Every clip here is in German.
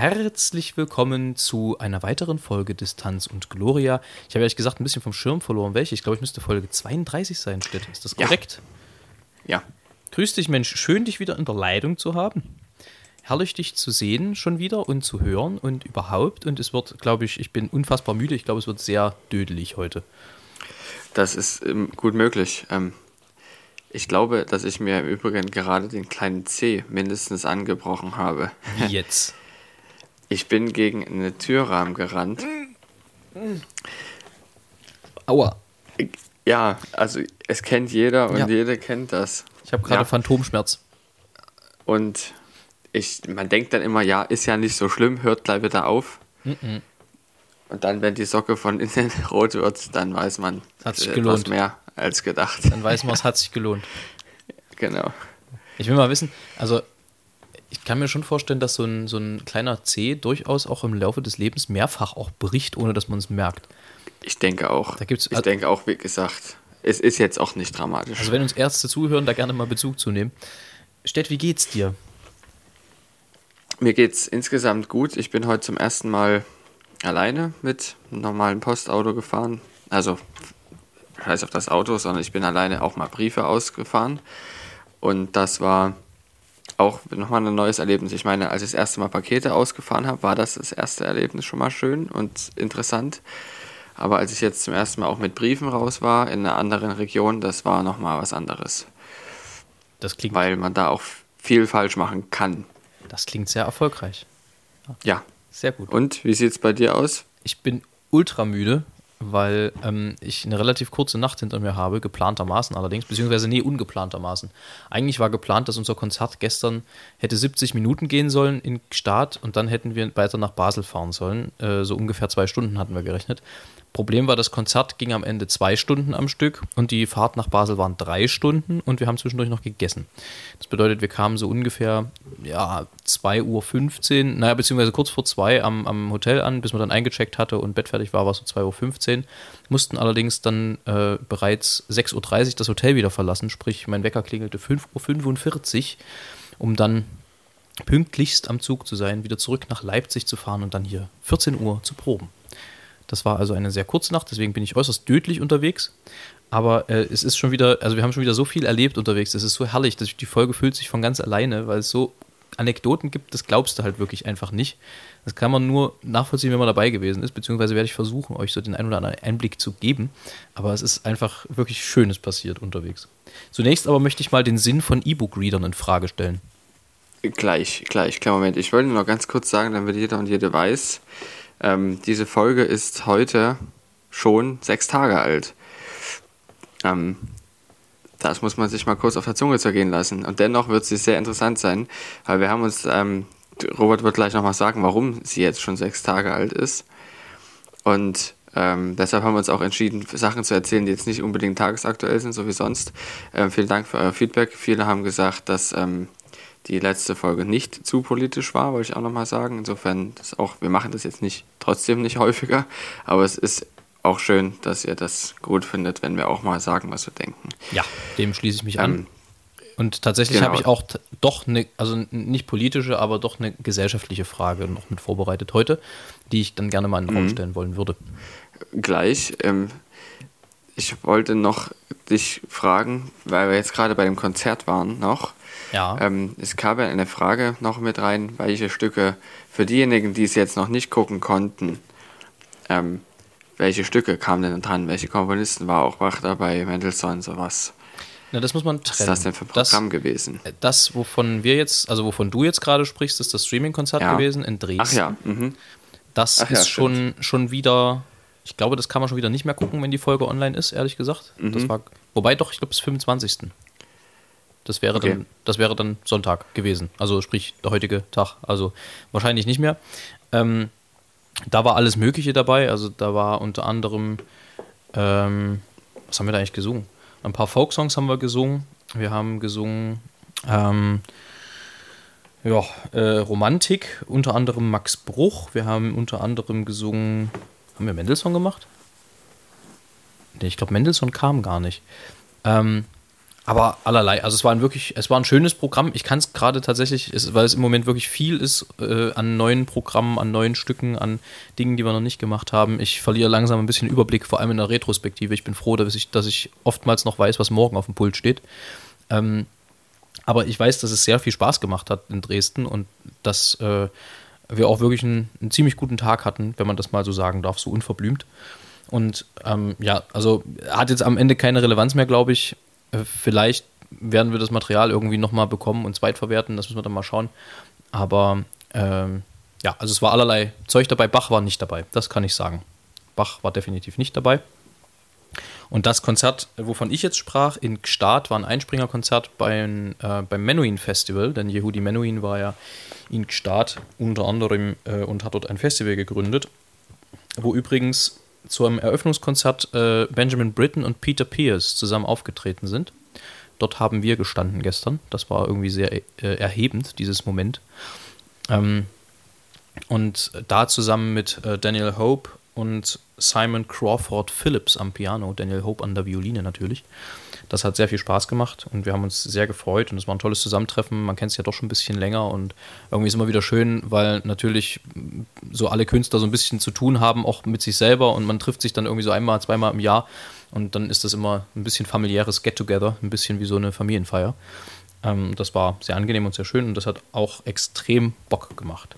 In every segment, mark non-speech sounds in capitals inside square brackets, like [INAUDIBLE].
Herzlich willkommen zu einer weiteren Folge Distanz und Gloria. Ich habe ehrlich gesagt ein bisschen vom Schirm verloren. Welche? Ich glaube, ich müsste Folge 32 sein, Stett. Ist das korrekt? Ja. ja. Grüß dich, Mensch. Schön, dich wieder in der Leitung zu haben. Herrlich, dich zu sehen schon wieder und zu hören und überhaupt. Und es wird, glaube ich, ich bin unfassbar müde. Ich glaube, es wird sehr dödelig heute. Das ist ähm, gut möglich. Ähm, ich glaube, dass ich mir im Übrigen gerade den kleinen C mindestens angebrochen habe. Wie jetzt? Ich bin gegen eine Türrahmen gerannt. Aua. Ja, also es kennt jeder und ja. jede kennt das. Ich habe gerade ja. Phantomschmerz. Und ich, man denkt dann immer, ja, ist ja nicht so schlimm, hört gleich wieder auf. Mhm. Und dann, wenn die Socke von innen [LAUGHS] rot wird, dann weiß man hat sich gelohnt. mehr als gedacht. Dann weiß man, es hat sich gelohnt. [LAUGHS] genau. Ich will mal wissen, also ich kann mir schon vorstellen, dass so ein, so ein kleiner C durchaus auch im Laufe des Lebens mehrfach auch bricht, ohne dass man es merkt. Ich denke auch. Da gibt's, ich denke auch, wie gesagt, es ist jetzt auch nicht dramatisch. Also wenn uns Ärzte zuhören, da gerne mal Bezug zu nehmen. Stett, wie geht's dir? Mir geht's insgesamt gut. Ich bin heute zum ersten Mal alleine mit einem normalen Postauto gefahren. Also, scheiß auf das Auto, sondern ich bin alleine auch mal Briefe ausgefahren. Und das war auch nochmal ein neues Erlebnis. Ich meine, als ich das erste Mal Pakete ausgefahren habe, war das das erste Erlebnis schon mal schön und interessant. Aber als ich jetzt zum ersten Mal auch mit Briefen raus war in einer anderen Region, das war nochmal was anderes. Das klingt. Weil man da auch viel falsch machen kann. Das klingt sehr erfolgreich. Ja. Sehr gut. Und wie sieht es bei dir aus? Ich bin ultra müde weil ähm, ich eine relativ kurze Nacht hinter mir habe, geplantermaßen allerdings, beziehungsweise nee, ungeplantermaßen. Eigentlich war geplant, dass unser Konzert gestern hätte 70 Minuten gehen sollen in Start und dann hätten wir weiter nach Basel fahren sollen. Äh, so ungefähr zwei Stunden hatten wir gerechnet. Problem war, das Konzert ging am Ende zwei Stunden am Stück und die Fahrt nach Basel waren drei Stunden und wir haben zwischendurch noch gegessen. Das bedeutet, wir kamen so ungefähr ja, 2.15 Uhr, naja, beziehungsweise kurz vor zwei am, am Hotel an, bis man dann eingecheckt hatte und bettfertig war, war es so 2.15 Uhr. Mussten allerdings dann äh, bereits 6.30 Uhr das Hotel wieder verlassen, sprich mein Wecker klingelte 5.45 Uhr, um dann pünktlichst am Zug zu sein, wieder zurück nach Leipzig zu fahren und dann hier 14 Uhr zu proben. Das war also eine sehr kurze Nacht, deswegen bin ich äußerst tödlich unterwegs. Aber äh, es ist schon wieder, also wir haben schon wieder so viel erlebt unterwegs. Es ist so herrlich, dass die Folge fühlt sich von ganz alleine, weil es so Anekdoten gibt, das glaubst du halt wirklich einfach nicht. Das kann man nur nachvollziehen, wenn man dabei gewesen ist, beziehungsweise werde ich versuchen, euch so den einen oder anderen Einblick zu geben. Aber es ist einfach wirklich Schönes passiert unterwegs. Zunächst aber möchte ich mal den Sinn von E-Book-Readern in Frage stellen. Gleich, gleich, klar, Moment. Ich wollte nur noch ganz kurz sagen, damit jeder und jede weiß, ähm, diese Folge ist heute schon sechs Tage alt. Ähm, das muss man sich mal kurz auf der Zunge zergehen lassen. Und dennoch wird sie sehr interessant sein, weil wir haben uns, ähm, Robert wird gleich nochmal sagen, warum sie jetzt schon sechs Tage alt ist. Und ähm, deshalb haben wir uns auch entschieden, Sachen zu erzählen, die jetzt nicht unbedingt tagesaktuell sind, so wie sonst. Ähm, vielen Dank für euer Feedback. Viele haben gesagt, dass ähm, die letzte Folge nicht zu politisch war, wollte ich auch nochmal sagen. Insofern, das auch, wir machen das jetzt nicht trotzdem nicht häufiger, aber es ist auch schön, dass ihr das gut findet, wenn wir auch mal sagen, was wir denken. Ja, dem schließe ich mich ähm, an. Und tatsächlich genau. habe ich auch doch eine, also nicht politische, aber doch eine gesellschaftliche Frage noch mit vorbereitet heute, die ich dann gerne mal in den Raum mhm. stellen wollen würde. Gleich. Ähm, ich wollte noch dich fragen, weil wir jetzt gerade bei dem Konzert waren noch. Ja. Ähm, es kam ja eine Frage noch mit rein, welche Stücke für diejenigen, die es jetzt noch nicht gucken konnten, ähm, welche Stücke kamen denn dran? Welche Komponisten war auch wach dabei? Mendelssohn, sowas. Na, das muss man trennen. Was ist das denn für ein Programm das, gewesen? Das, wovon wir jetzt, also wovon du jetzt gerade sprichst, ist das Streaming-Konzert ja. gewesen in Dresden. Ach ja. Mhm. Das Ach ist ja, schon, schon wieder, ich glaube, das kann man schon wieder nicht mehr gucken, wenn die Folge online ist, ehrlich gesagt. Mhm. Das war, wobei doch, ich glaube, bis 25. Das wäre, okay. dann, das wäre dann Sonntag gewesen. Also sprich der heutige Tag. Also wahrscheinlich nicht mehr. Ähm, da war alles Mögliche dabei. Also da war unter anderem, ähm, was haben wir da eigentlich gesungen? Ein paar Folksongs haben wir gesungen. Wir haben gesungen ähm, ja, äh, Romantik, unter anderem Max Bruch. Wir haben unter anderem gesungen. Haben wir Mendelssohn gemacht? Nee, ich glaube, Mendelssohn kam gar nicht. Ähm, aber allerlei. Also es war ein wirklich, es war ein schönes Programm. Ich kann es gerade tatsächlich, weil es im Moment wirklich viel ist äh, an neuen Programmen, an neuen Stücken, an Dingen, die wir noch nicht gemacht haben. Ich verliere langsam ein bisschen Überblick, vor allem in der Retrospektive. Ich bin froh, dass ich, dass ich oftmals noch weiß, was morgen auf dem Pult steht. Ähm, aber ich weiß, dass es sehr viel Spaß gemacht hat in Dresden und dass äh, wir auch wirklich einen, einen, ziemlich guten Tag hatten, wenn man das mal so sagen darf, so unverblümt. Und ähm, ja, also hat jetzt am Ende keine Relevanz mehr, glaube ich. Äh, vielleicht werden wir das Material irgendwie nochmal bekommen und zweitverwerten, das müssen wir dann mal schauen. Aber ähm, ja, also es war allerlei Zeug dabei. Bach war nicht dabei, das kann ich sagen. Bach war definitiv nicht dabei. Und das Konzert, wovon ich jetzt sprach, in Gstaad, war ein Einspringerkonzert beim, äh, beim Menuhin Festival, denn Yehudi Menuhin war ja in Gstaad unter anderem äh, und hat dort ein Festival gegründet, wo übrigens zum Eröffnungskonzert äh, Benjamin Britten und Peter Pierce zusammen aufgetreten sind. Dort haben wir gestanden gestern. Das war irgendwie sehr äh, erhebend, dieses Moment. Ähm, und da zusammen mit äh, Daniel Hope und Simon Crawford Phillips am Piano, Daniel Hope an der Violine natürlich. Das hat sehr viel Spaß gemacht und wir haben uns sehr gefreut und es war ein tolles Zusammentreffen. Man kennt es ja doch schon ein bisschen länger und irgendwie ist immer wieder schön, weil natürlich so alle Künstler so ein bisschen zu tun haben, auch mit sich selber und man trifft sich dann irgendwie so einmal, zweimal im Jahr und dann ist das immer ein bisschen familiäres Get-Together, ein bisschen wie so eine Familienfeier. Ähm, das war sehr angenehm und sehr schön und das hat auch extrem Bock gemacht.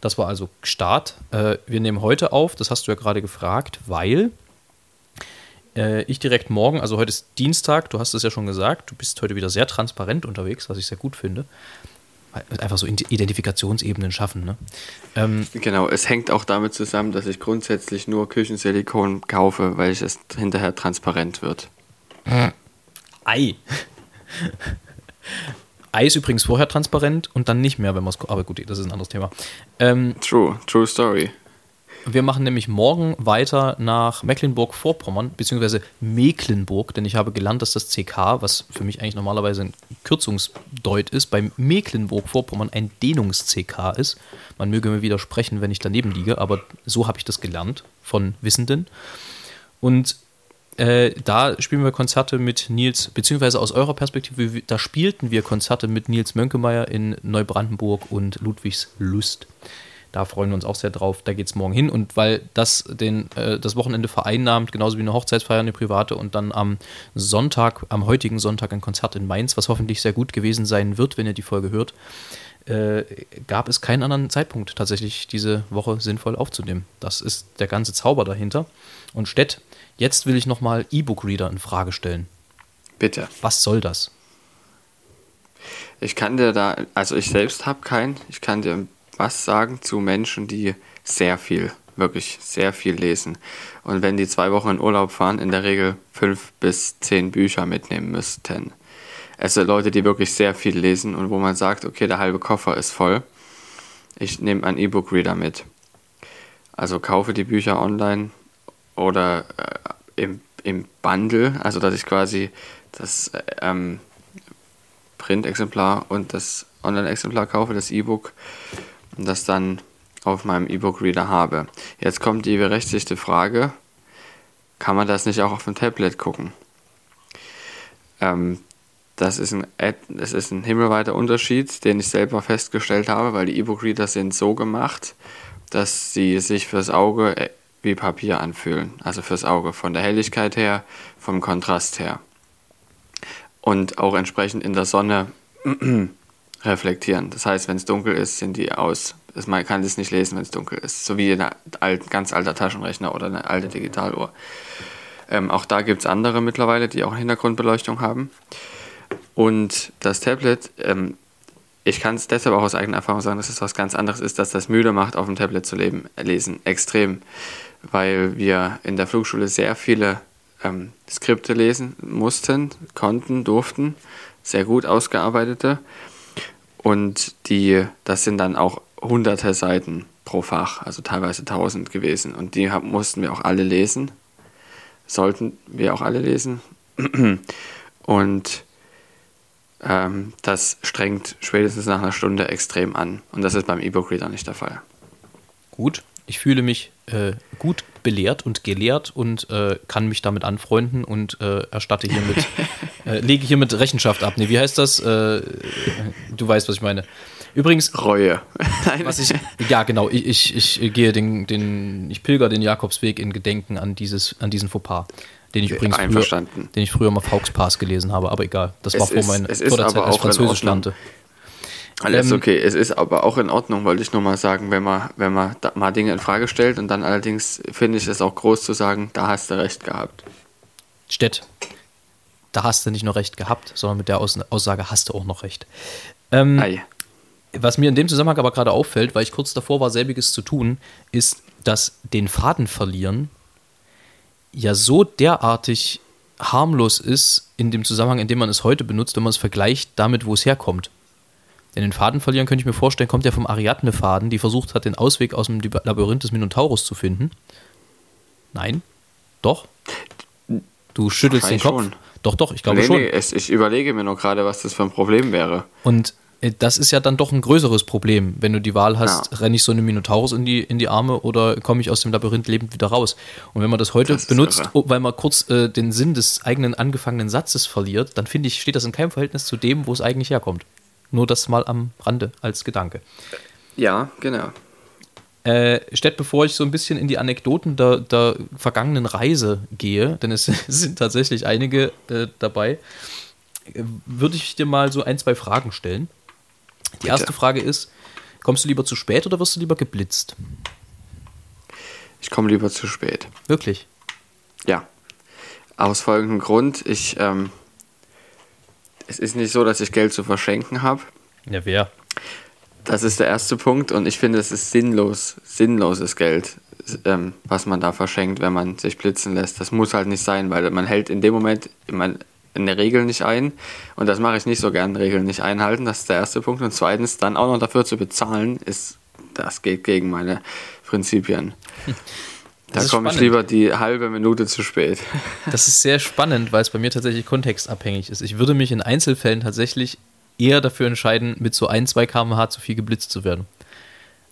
Das war also Start. Äh, wir nehmen heute auf, das hast du ja gerade gefragt, weil äh, ich direkt morgen, also heute ist Dienstag, du hast es ja schon gesagt, du bist heute wieder sehr transparent unterwegs, was ich sehr gut finde. Einfach so Identifikationsebenen schaffen. Ne? Ähm, genau, es hängt auch damit zusammen, dass ich grundsätzlich nur Küchensilikon kaufe, weil es hinterher transparent wird. Ei. [LAUGHS] Ei ist übrigens vorher transparent und dann nicht mehr, wenn man es. Aber gut, das ist ein anderes Thema. Ähm, true, true story. Wir machen nämlich morgen weiter nach Mecklenburg-Vorpommern, beziehungsweise Mecklenburg, denn ich habe gelernt, dass das CK, was für mich eigentlich normalerweise ein Kürzungsdeut ist, bei Mecklenburg-Vorpommern ein Dehnungs-CK ist. Man möge mir widersprechen, wenn ich daneben liege, aber so habe ich das gelernt von Wissenden. Und äh, da spielen wir Konzerte mit Nils, beziehungsweise aus eurer Perspektive, da spielten wir Konzerte mit Nils Mönkemeyer in Neubrandenburg und Ludwigslust. Da freuen wir uns auch sehr drauf. Da geht es morgen hin. Und weil das den, äh, das Wochenende vereinnahmt, genauso wie eine Hochzeitsfeier, eine private und dann am Sonntag, am heutigen Sonntag ein Konzert in Mainz, was hoffentlich sehr gut gewesen sein wird, wenn ihr die Folge hört, äh, gab es keinen anderen Zeitpunkt tatsächlich diese Woche sinnvoll aufzunehmen. Das ist der ganze Zauber dahinter. Und Stett, Jetzt will ich nochmal E-Book-Reader in Frage stellen. Bitte. Was soll das? Ich kann dir da, also ich selbst habe keinen, ich kann dir was sagen zu Menschen, die sehr viel, wirklich sehr viel lesen. Und wenn die zwei Wochen in Urlaub fahren, in der Regel fünf bis zehn Bücher mitnehmen müssten. Also Leute, die wirklich sehr viel lesen und wo man sagt, okay, der halbe Koffer ist voll. Ich nehme einen E-Book-Reader mit. Also kaufe die Bücher online oder äh, im, im Bundle, also dass ich quasi das äh, ähm, Print-Exemplar und das Online-Exemplar kaufe, das E-Book, das dann auf meinem E-Book-Reader habe. Jetzt kommt die berechtigte Frage, kann man das nicht auch auf dem Tablet gucken? Ähm, das ist, ein, das ist ein himmelweiter Unterschied, den ich selber festgestellt habe, weil die E-Book-Reader sind so gemacht, dass sie sich fürs Auge äh, wie Papier anfühlen, also fürs Auge, von der Helligkeit her, vom Kontrast her. Und auch entsprechend in der Sonne [CLEARS THROAT] reflektieren. Das heißt, wenn es dunkel ist, sind die aus. Man kann das nicht lesen, wenn es dunkel ist. So wie ein alt, ganz alter Taschenrechner oder eine alte Digitaluhr. Ähm, auch da gibt es andere mittlerweile, die auch Hintergrundbeleuchtung haben. Und das Tablet ähm, ich kann es deshalb auch aus eigener Erfahrung sagen, dass es was ganz anderes ist, dass das müde macht, auf dem Tablet zu leben, lesen. Extrem. Weil wir in der Flugschule sehr viele ähm, Skripte lesen mussten, konnten, durften. Sehr gut ausgearbeitete. Und die, das sind dann auch hunderte Seiten pro Fach, also teilweise tausend gewesen. Und die haben, mussten wir auch alle lesen. Sollten wir auch alle lesen. [CLEARS THROAT] Und ähm, das strengt spätestens nach einer Stunde extrem an. Und das ist beim E-Book Reader nicht der Fall. Gut, ich fühle mich äh, gut belehrt und gelehrt und äh, kann mich damit anfreunden und äh, erstatte hiermit, [LAUGHS] äh, lege hiermit Rechenschaft ab. Nee, wie heißt das? Äh, du weißt, was ich meine. Übrigens. Reue. [LAUGHS] was ich, ja, genau, ich, ich, ich gehe den, den, ich pilger den Jakobsweg in Gedenken an, dieses, an diesen Fauxpas. Den ich übrigens früher, den ich früher mal Faux Pass gelesen habe, aber egal. Das es war vor, mein, vor der Zeit, als ich Französisch lernte. Alles ähm, okay. Es ist aber auch in Ordnung, wollte ich nur mal sagen, wenn man, wenn man mal Dinge in Frage stellt und dann allerdings finde ich es auch groß zu sagen, da hast du recht gehabt. Stett, da hast du nicht nur recht gehabt, sondern mit der Aussage hast du auch noch recht. Ähm, was mir in dem Zusammenhang aber gerade auffällt, weil ich kurz davor war, selbiges zu tun, ist, dass den Faden verlieren ja so derartig harmlos ist in dem Zusammenhang, in dem man es heute benutzt, wenn man es vergleicht damit, wo es herkommt. Denn den Faden verlieren könnte ich mir vorstellen, kommt ja vom Ariadne-Faden, die versucht hat, den Ausweg aus dem Labyrinth des Minotaurus zu finden. Nein? Doch? Du schüttelst den Kopf. Schon. Doch, doch, ich glaube nee, schon. Nee, es, ich überlege mir nur gerade, was das für ein Problem wäre. Und äh, das ist ja dann doch ein größeres Problem, wenn du die Wahl hast, ja. renne ich so einem Minotaurus in die, in die Arme oder komme ich aus dem Labyrinth lebend wieder raus. Und wenn man das heute das benutzt, irre. weil man kurz äh, den Sinn des eigenen angefangenen Satzes verliert, dann finde ich, steht das in keinem Verhältnis zu dem, wo es eigentlich herkommt. Nur das mal am Rande als Gedanke. Ja, genau. Äh, Stett, bevor ich so ein bisschen in die Anekdoten der, der vergangenen Reise gehe, denn es [LAUGHS] sind tatsächlich einige äh, dabei, äh, würde ich dir mal so ein, zwei Fragen stellen. Die Bitte. erste Frage ist: Kommst du lieber zu spät oder wirst du lieber geblitzt? Ich komme lieber zu spät. Wirklich? Ja. Aus folgendem Grund: Ich, ähm, es ist nicht so, dass ich Geld zu verschenken habe. Ja, wer? Das ist der erste Punkt und ich finde, es ist sinnlos, sinnloses Geld, ähm, was man da verschenkt, wenn man sich blitzen lässt. Das muss halt nicht sein, weil man hält in dem Moment, man, eine Regel nicht ein. Und das mache ich nicht so gern, Regeln nicht einhalten. Das ist der erste Punkt. Und zweitens, dann auch noch dafür zu bezahlen, ist, das geht gegen meine Prinzipien. [LAUGHS] Da komme ich lieber die halbe Minute zu spät. [LAUGHS] Das ist sehr spannend, weil es bei mir tatsächlich kontextabhängig ist. Ich würde mich in Einzelfällen tatsächlich eher dafür entscheiden, mit so ein, zwei km/h zu viel geblitzt zu werden.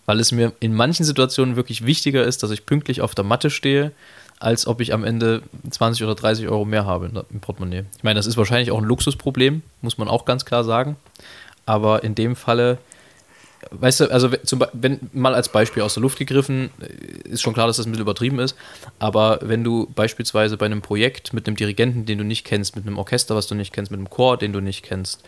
Weil es mir in manchen Situationen wirklich wichtiger ist, dass ich pünktlich auf der Matte stehe, als ob ich am Ende 20 oder 30 Euro mehr habe im Portemonnaie. Ich meine, das ist wahrscheinlich auch ein Luxusproblem, muss man auch ganz klar sagen. Aber in dem Falle, weißt du, also zum, wenn mal als Beispiel aus der Luft gegriffen, äh, ist schon klar, dass das ein bisschen übertrieben ist. Aber wenn du beispielsweise bei einem Projekt mit einem Dirigenten, den du nicht kennst, mit einem Orchester, was du nicht kennst, mit einem Chor, den du nicht kennst,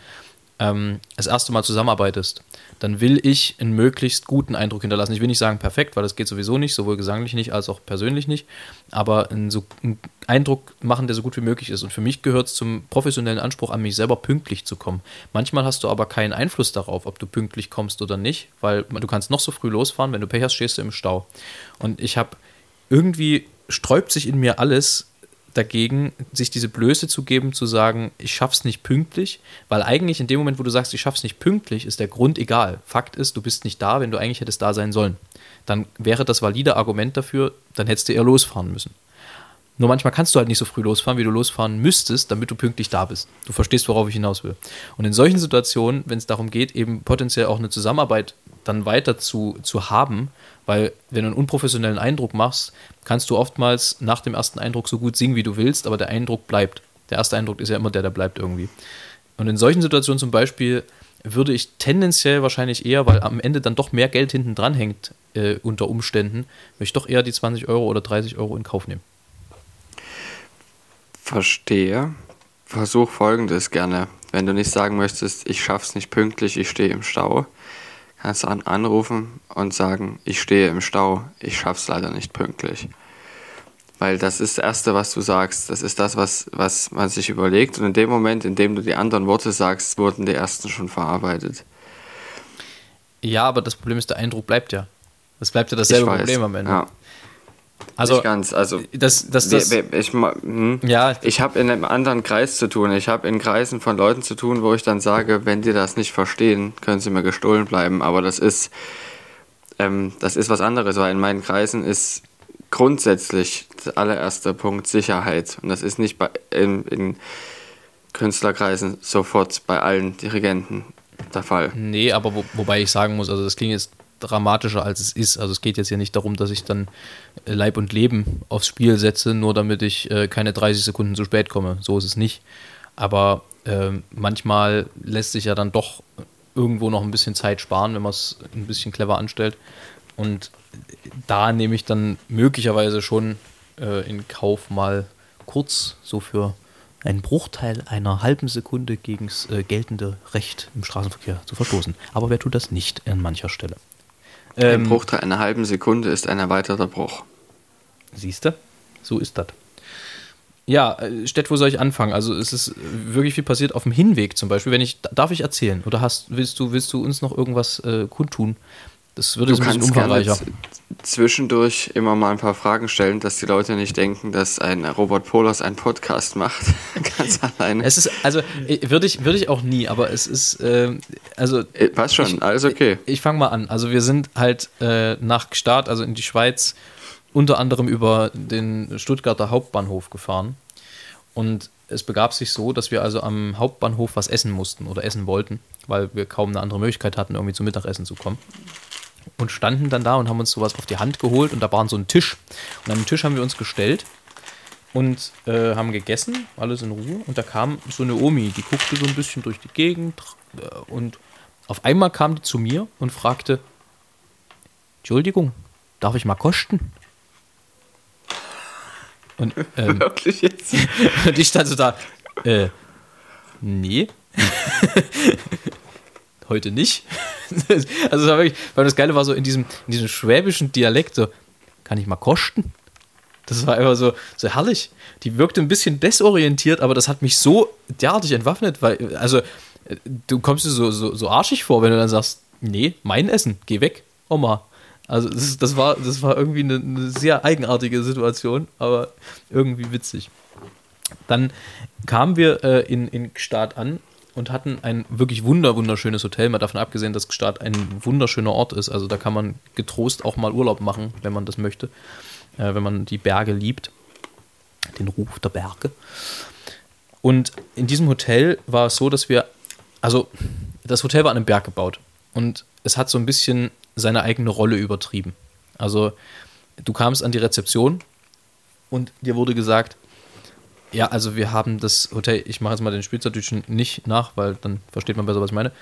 ähm, das erste Mal zusammenarbeitest, dann will ich einen möglichst guten Eindruck hinterlassen. Ich will nicht sagen perfekt, weil das geht sowieso nicht, sowohl gesanglich nicht als auch persönlich nicht, aber einen, so, einen Eindruck machen, der so gut wie möglich ist. Und für mich gehört es zum professionellen Anspruch an mich selber pünktlich zu kommen. Manchmal hast du aber keinen Einfluss darauf, ob du pünktlich kommst oder nicht, weil du kannst noch so früh losfahren, wenn du Pech hast, stehst du im Stau. Und ich habe irgendwie sträubt sich in mir alles, dagegen, sich diese Blöße zu geben, zu sagen, ich schaff's nicht pünktlich, weil eigentlich in dem Moment, wo du sagst, ich schaff's nicht pünktlich, ist der Grund egal. Fakt ist, du bist nicht da, wenn du eigentlich hättest da sein sollen. Dann wäre das valide Argument dafür, dann hättest du eher losfahren müssen. Nur manchmal kannst du halt nicht so früh losfahren, wie du losfahren müsstest, damit du pünktlich da bist. Du verstehst, worauf ich hinaus will. Und in solchen Situationen, wenn es darum geht, eben potenziell auch eine Zusammenarbeit dann weiter zu, zu haben, weil wenn du einen unprofessionellen Eindruck machst, kannst du oftmals nach dem ersten Eindruck so gut singen, wie du willst, aber der Eindruck bleibt. Der erste Eindruck ist ja immer der, der bleibt irgendwie. Und in solchen Situationen zum Beispiel würde ich tendenziell wahrscheinlich eher, weil am Ende dann doch mehr Geld hinten dran hängt äh, unter Umständen, möchte ich doch eher die 20 Euro oder 30 Euro in Kauf nehmen. Verstehe. Versuch folgendes gerne. Wenn du nicht sagen möchtest, ich schaff's nicht pünktlich, ich stehe im Stau, kannst du an anrufen und sagen, ich stehe im Stau, ich schaff's leider nicht pünktlich. Weil das ist das Erste, was du sagst. Das ist das, was, was man sich überlegt. Und in dem Moment, in dem du die anderen Worte sagst, wurden die ersten schon verarbeitet. Ja, aber das Problem ist, der Eindruck bleibt ja. Das bleibt ja dasselbe Problem am Ende. Ja. Also, nicht ganz. Also, das, das, das, ich, hm, ja. ich habe in einem anderen Kreis zu tun. Ich habe in Kreisen von Leuten zu tun, wo ich dann sage, wenn die das nicht verstehen, können sie mir gestohlen bleiben. Aber das ist, ähm, das ist was anderes, weil in meinen Kreisen ist grundsätzlich der allererste Punkt Sicherheit. Und das ist nicht bei, in, in Künstlerkreisen sofort bei allen Dirigenten der Fall. Nee, aber wo, wobei ich sagen muss, also das klingt jetzt dramatischer als es ist. Also es geht jetzt ja nicht darum, dass ich dann äh, Leib und Leben aufs Spiel setze, nur damit ich äh, keine 30 Sekunden zu spät komme. So ist es nicht. Aber äh, manchmal lässt sich ja dann doch irgendwo noch ein bisschen Zeit sparen, wenn man es ein bisschen clever anstellt. Und da nehme ich dann möglicherweise schon äh, in Kauf mal kurz so für einen Bruchteil einer halben Sekunde gegen das äh, geltende Recht im Straßenverkehr zu verstoßen. Aber wer tut das nicht an mancher Stelle? Ähm, Ein Bruchteil einer halben Sekunde ist ein erweiterter Bruch. Siehst du? So ist das. Ja, äh, Stett, wo soll ich anfangen? Also es ist wirklich viel passiert auf dem Hinweg zum Beispiel. Wenn ich, darf ich erzählen? Oder hast, willst du, willst du uns noch irgendwas äh, kundtun? Das würde es ein bisschen umfangreicher. zwischendurch immer mal ein paar Fragen stellen, dass die Leute nicht denken, dass ein Robert Polas einen Podcast macht. [LAUGHS] Ganz alleine. Es ist, also würde ich, würde ich auch nie, aber es ist, äh, also. Äh, passt schon, ich, alles okay. Ich, ich fange mal an. Also wir sind halt äh, nach Start, also in die Schweiz, unter anderem über den Stuttgarter Hauptbahnhof gefahren. Und es begab sich so, dass wir also am Hauptbahnhof was essen mussten oder essen wollten, weil wir kaum eine andere Möglichkeit hatten, irgendwie zum Mittagessen zu kommen und standen dann da und haben uns sowas auf die Hand geholt und da war so ein Tisch. Und an den Tisch haben wir uns gestellt und äh, haben gegessen, alles in Ruhe. Und da kam so eine Omi, die guckte so ein bisschen durch die Gegend äh, und auf einmal kam die zu mir und fragte: Entschuldigung, darf ich mal kosten? Und, ähm, [LAUGHS] Wirklich jetzt? [LAUGHS] und ich stand so da, äh, nee. [LAUGHS] Heute nicht. [LAUGHS] also das wirklich, weil das Geile war so in diesem, in diesem schwäbischen Dialekt so, kann ich mal kosten? Das war einfach so, so herrlich. Die wirkte ein bisschen desorientiert, aber das hat mich so derartig entwaffnet, weil, also, du kommst dir so, so, so arschig vor, wenn du dann sagst, nee, mein Essen, geh weg, Oma. Also das, das, war, das war irgendwie eine, eine sehr eigenartige Situation, aber irgendwie witzig. Dann kamen wir äh, in, in Gstaad an und hatten ein wirklich wunder, wunderschönes Hotel, mal davon abgesehen, dass Gstaad ein wunderschöner Ort ist. Also da kann man getrost auch mal Urlaub machen, wenn man das möchte, äh, wenn man die Berge liebt, den Ruf der Berge. Und in diesem Hotel war es so, dass wir, also das Hotel war an einem Berg gebaut und es hat so ein bisschen seine eigene Rolle übertrieben. Also du kamst an die Rezeption und dir wurde gesagt, ja, also wir haben das Hotel, ich mache jetzt mal den Schweizerdeutschen nicht nach, weil dann versteht man besser, was ich meine.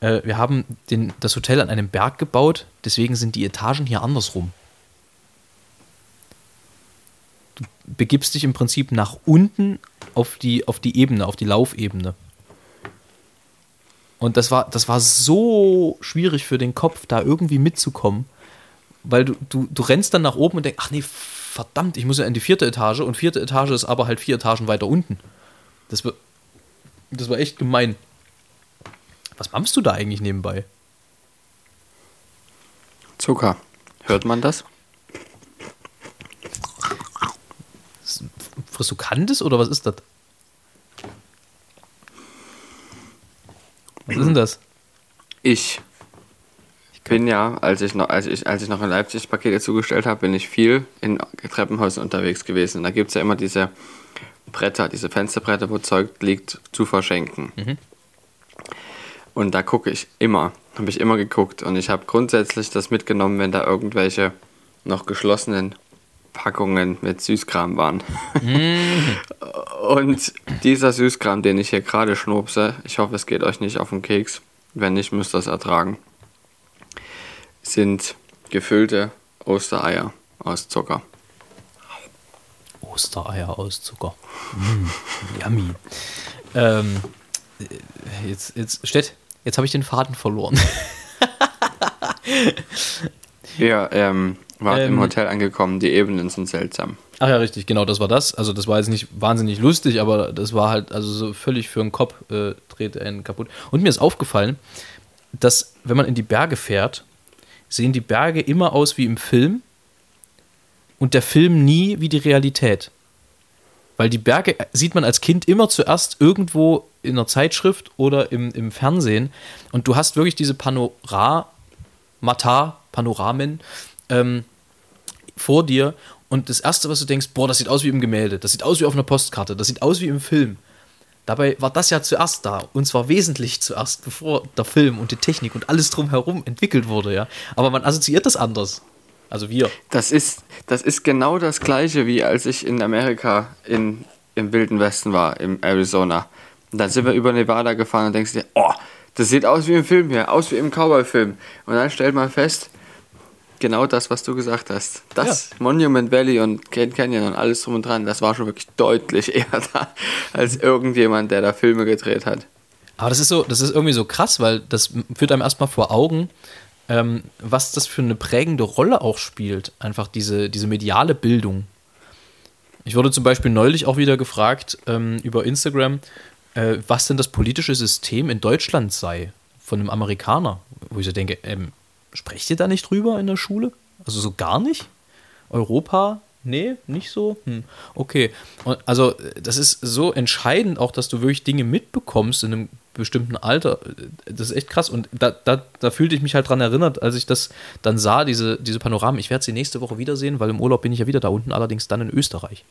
Äh, wir haben den, das Hotel an einem Berg gebaut, deswegen sind die Etagen hier andersrum. Du begibst dich im Prinzip nach unten auf die, auf die Ebene, auf die Laufebene. Und das war, das war so schwierig für den Kopf, da irgendwie mitzukommen, weil du, du, du rennst dann nach oben und denkst, ach nee, verdammt, ich muss ja in die vierte Etage und vierte Etage ist aber halt vier Etagen weiter unten. Das war, das war echt gemein. Was machst du da eigentlich nebenbei? Zucker. Hört man das? Frisst du Kandes oder was ist das? Was ist denn das? Ich bin ja, als ich noch, als ich, als ich noch in Leipzig Pakete zugestellt habe, bin ich viel in Treppenhäusern unterwegs gewesen. Und da gibt es ja immer diese Bretter, diese Fensterbretter, wo Zeug liegt, zu verschenken. Mhm. Und da gucke ich immer, habe ich immer geguckt. Und ich habe grundsätzlich das mitgenommen, wenn da irgendwelche noch geschlossenen Packungen mit Süßkram waren. Mhm. [LAUGHS] Und dieser Süßkram, den ich hier gerade schnupse, ich hoffe, es geht euch nicht auf den Keks. Wenn nicht, müsst ihr es ertragen sind gefüllte Ostereier aus Zucker. Ostereier aus Zucker. Mm, yummy. Ähm, jetzt, jetzt, Stett, jetzt habe ich den Faden verloren. [LAUGHS] ja, ähm, war ähm, im Hotel angekommen, die Ebenen sind seltsam. Ach ja, richtig, genau, das war das. Also das war jetzt nicht wahnsinnig lustig, aber das war halt also so völlig für den Kopf äh, dreht einen kaputt. Und mir ist aufgefallen, dass wenn man in die Berge fährt sehen die Berge immer aus wie im Film und der Film nie wie die Realität. Weil die Berge sieht man als Kind immer zuerst irgendwo in einer Zeitschrift oder im, im Fernsehen und du hast wirklich diese Panoramata, Panoramen ähm, vor dir und das Erste, was du denkst, boah, das sieht aus wie im Gemälde, das sieht aus wie auf einer Postkarte, das sieht aus wie im Film. Dabei war das ja zuerst da und zwar wesentlich zuerst, bevor der Film und die Technik und alles drumherum entwickelt wurde, ja. Aber man assoziiert das anders. Also wir. Das ist, das ist genau das gleiche, wie als ich in Amerika in, im Wilden Westen war, im Arizona. Und dann sind wir über Nevada gefahren und denkst dir, oh, das sieht aus wie im Film hier, aus wie im Cowboy-Film. Und dann stellt man fest, genau das, was du gesagt hast. Das ja. Monument Valley und Grand Canyon und alles drum und dran, das war schon wirklich deutlich [LAUGHS] eher da als irgendjemand, der da Filme gedreht hat. Aber das ist so, das ist irgendwie so krass, weil das führt einem erstmal vor Augen, ähm, was das für eine prägende Rolle auch spielt. Einfach diese, diese mediale Bildung. Ich wurde zum Beispiel neulich auch wieder gefragt ähm, über Instagram, äh, was denn das politische System in Deutschland sei von einem Amerikaner. Wo ich so denke, ähm, sprecht ihr da nicht drüber in der Schule? Also so gar nicht? Europa? Nee, nicht so? Hm. Okay. Und also, das ist so entscheidend auch, dass du wirklich Dinge mitbekommst in einem bestimmten Alter. Das ist echt krass. Und da, da, da fühlte ich mich halt dran erinnert, als ich das dann sah, diese, diese Panoramen. Ich werde sie nächste Woche wiedersehen, weil im Urlaub bin ich ja wieder da unten, allerdings dann in Österreich.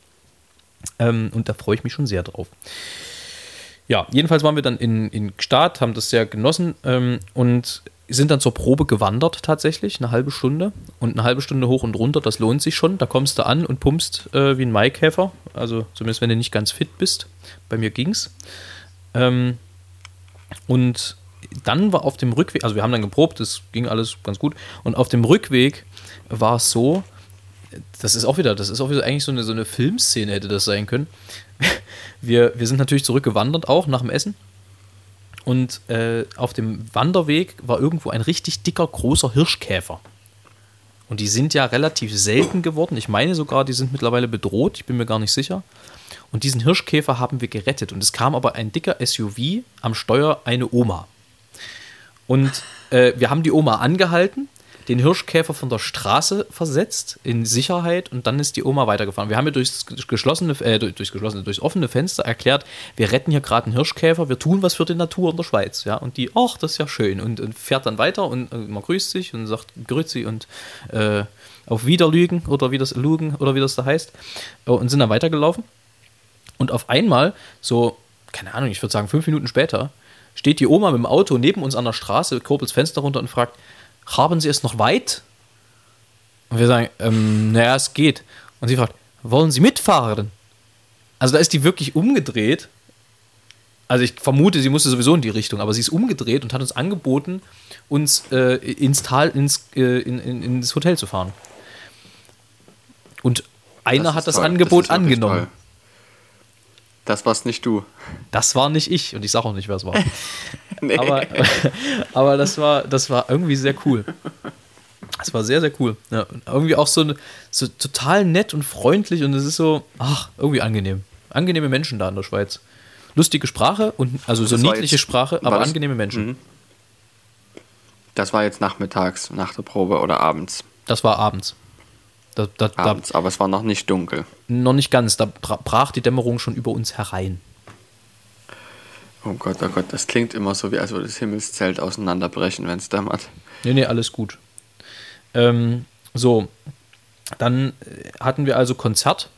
Ähm, und da freue ich mich schon sehr drauf. Ja, jedenfalls waren wir dann in, in Gstaad, haben das sehr genossen ähm, und sind dann zur Probe gewandert tatsächlich, eine halbe Stunde. Und eine halbe Stunde hoch und runter, das lohnt sich schon. Da kommst du an und pumpst äh, wie ein Maikäfer. Also zumindest wenn du nicht ganz fit bist. Bei mir ging's. Ähm, und dann war auf dem Rückweg, also wir haben dann geprobt, das ging alles ganz gut. Und auf dem Rückweg war es so, das ist auch wieder, das ist auch wieder eigentlich so eine, so eine Filmszene hätte das sein können. [LAUGHS] Wir, wir sind natürlich zurückgewandert auch nach dem Essen und äh, auf dem Wanderweg war irgendwo ein richtig dicker, großer Hirschkäfer. Und die sind ja relativ selten geworden. Ich meine sogar, die sind mittlerweile bedroht. Ich bin mir gar nicht sicher. Und diesen Hirschkäfer haben wir gerettet. Und es kam aber ein dicker SUV am Steuer eine Oma. Und äh, wir haben die Oma angehalten den Hirschkäfer von der Straße versetzt in Sicherheit und dann ist die Oma weitergefahren. Wir haben ihr durchs geschlossene, äh, durchs geschlossene, durchs offene Fenster erklärt, wir retten hier gerade einen Hirschkäfer, wir tun was für die Natur in der Schweiz, ja. Und die, ach, das ist ja schön und, und fährt dann weiter und, und man grüßt sich und sagt Grüezi und äh, auf Wiederlügen oder wie das Lügen oder wie das da heißt äh, und sind dann weitergelaufen. Und auf einmal, so, keine Ahnung, ich würde sagen fünf Minuten später, steht die Oma mit dem Auto neben uns an der Straße, kurbelt das Fenster runter und fragt, haben Sie es noch weit? Und wir sagen, ähm, naja, es geht. Und sie fragt, wollen Sie mitfahren? Also da ist die wirklich umgedreht. Also ich vermute, sie musste sowieso in die Richtung, aber sie ist umgedreht und hat uns angeboten, uns äh, ins Tal, ins, äh, in, in, ins Hotel zu fahren. Und einer das hat das toll. Angebot das angenommen. Toll. Das warst nicht du. Das war nicht ich und ich sage auch nicht, wer es war. [LAUGHS] [LAUGHS] nee. aber, [LAUGHS] aber das war, das war irgendwie sehr cool. Das war sehr, sehr cool. Ja, irgendwie auch so, so total nett und freundlich und es ist so, ach, irgendwie angenehm. Angenehme Menschen da in der Schweiz. Lustige Sprache und also so niedliche jetzt, Sprache, aber das, angenehme Menschen. Mhm. Das war jetzt nachmittags, nach der Probe oder abends? Das war abends. Da, da, Abends, da, aber es war noch nicht dunkel. Noch nicht ganz, da brach die Dämmerung schon über uns herein. Oh Gott, oh Gott, das klingt immer so, wie als würde das Himmelszelt auseinanderbrechen, wenn es dämmert. Nee, nee, alles gut. Ähm, so, dann hatten wir also Konzert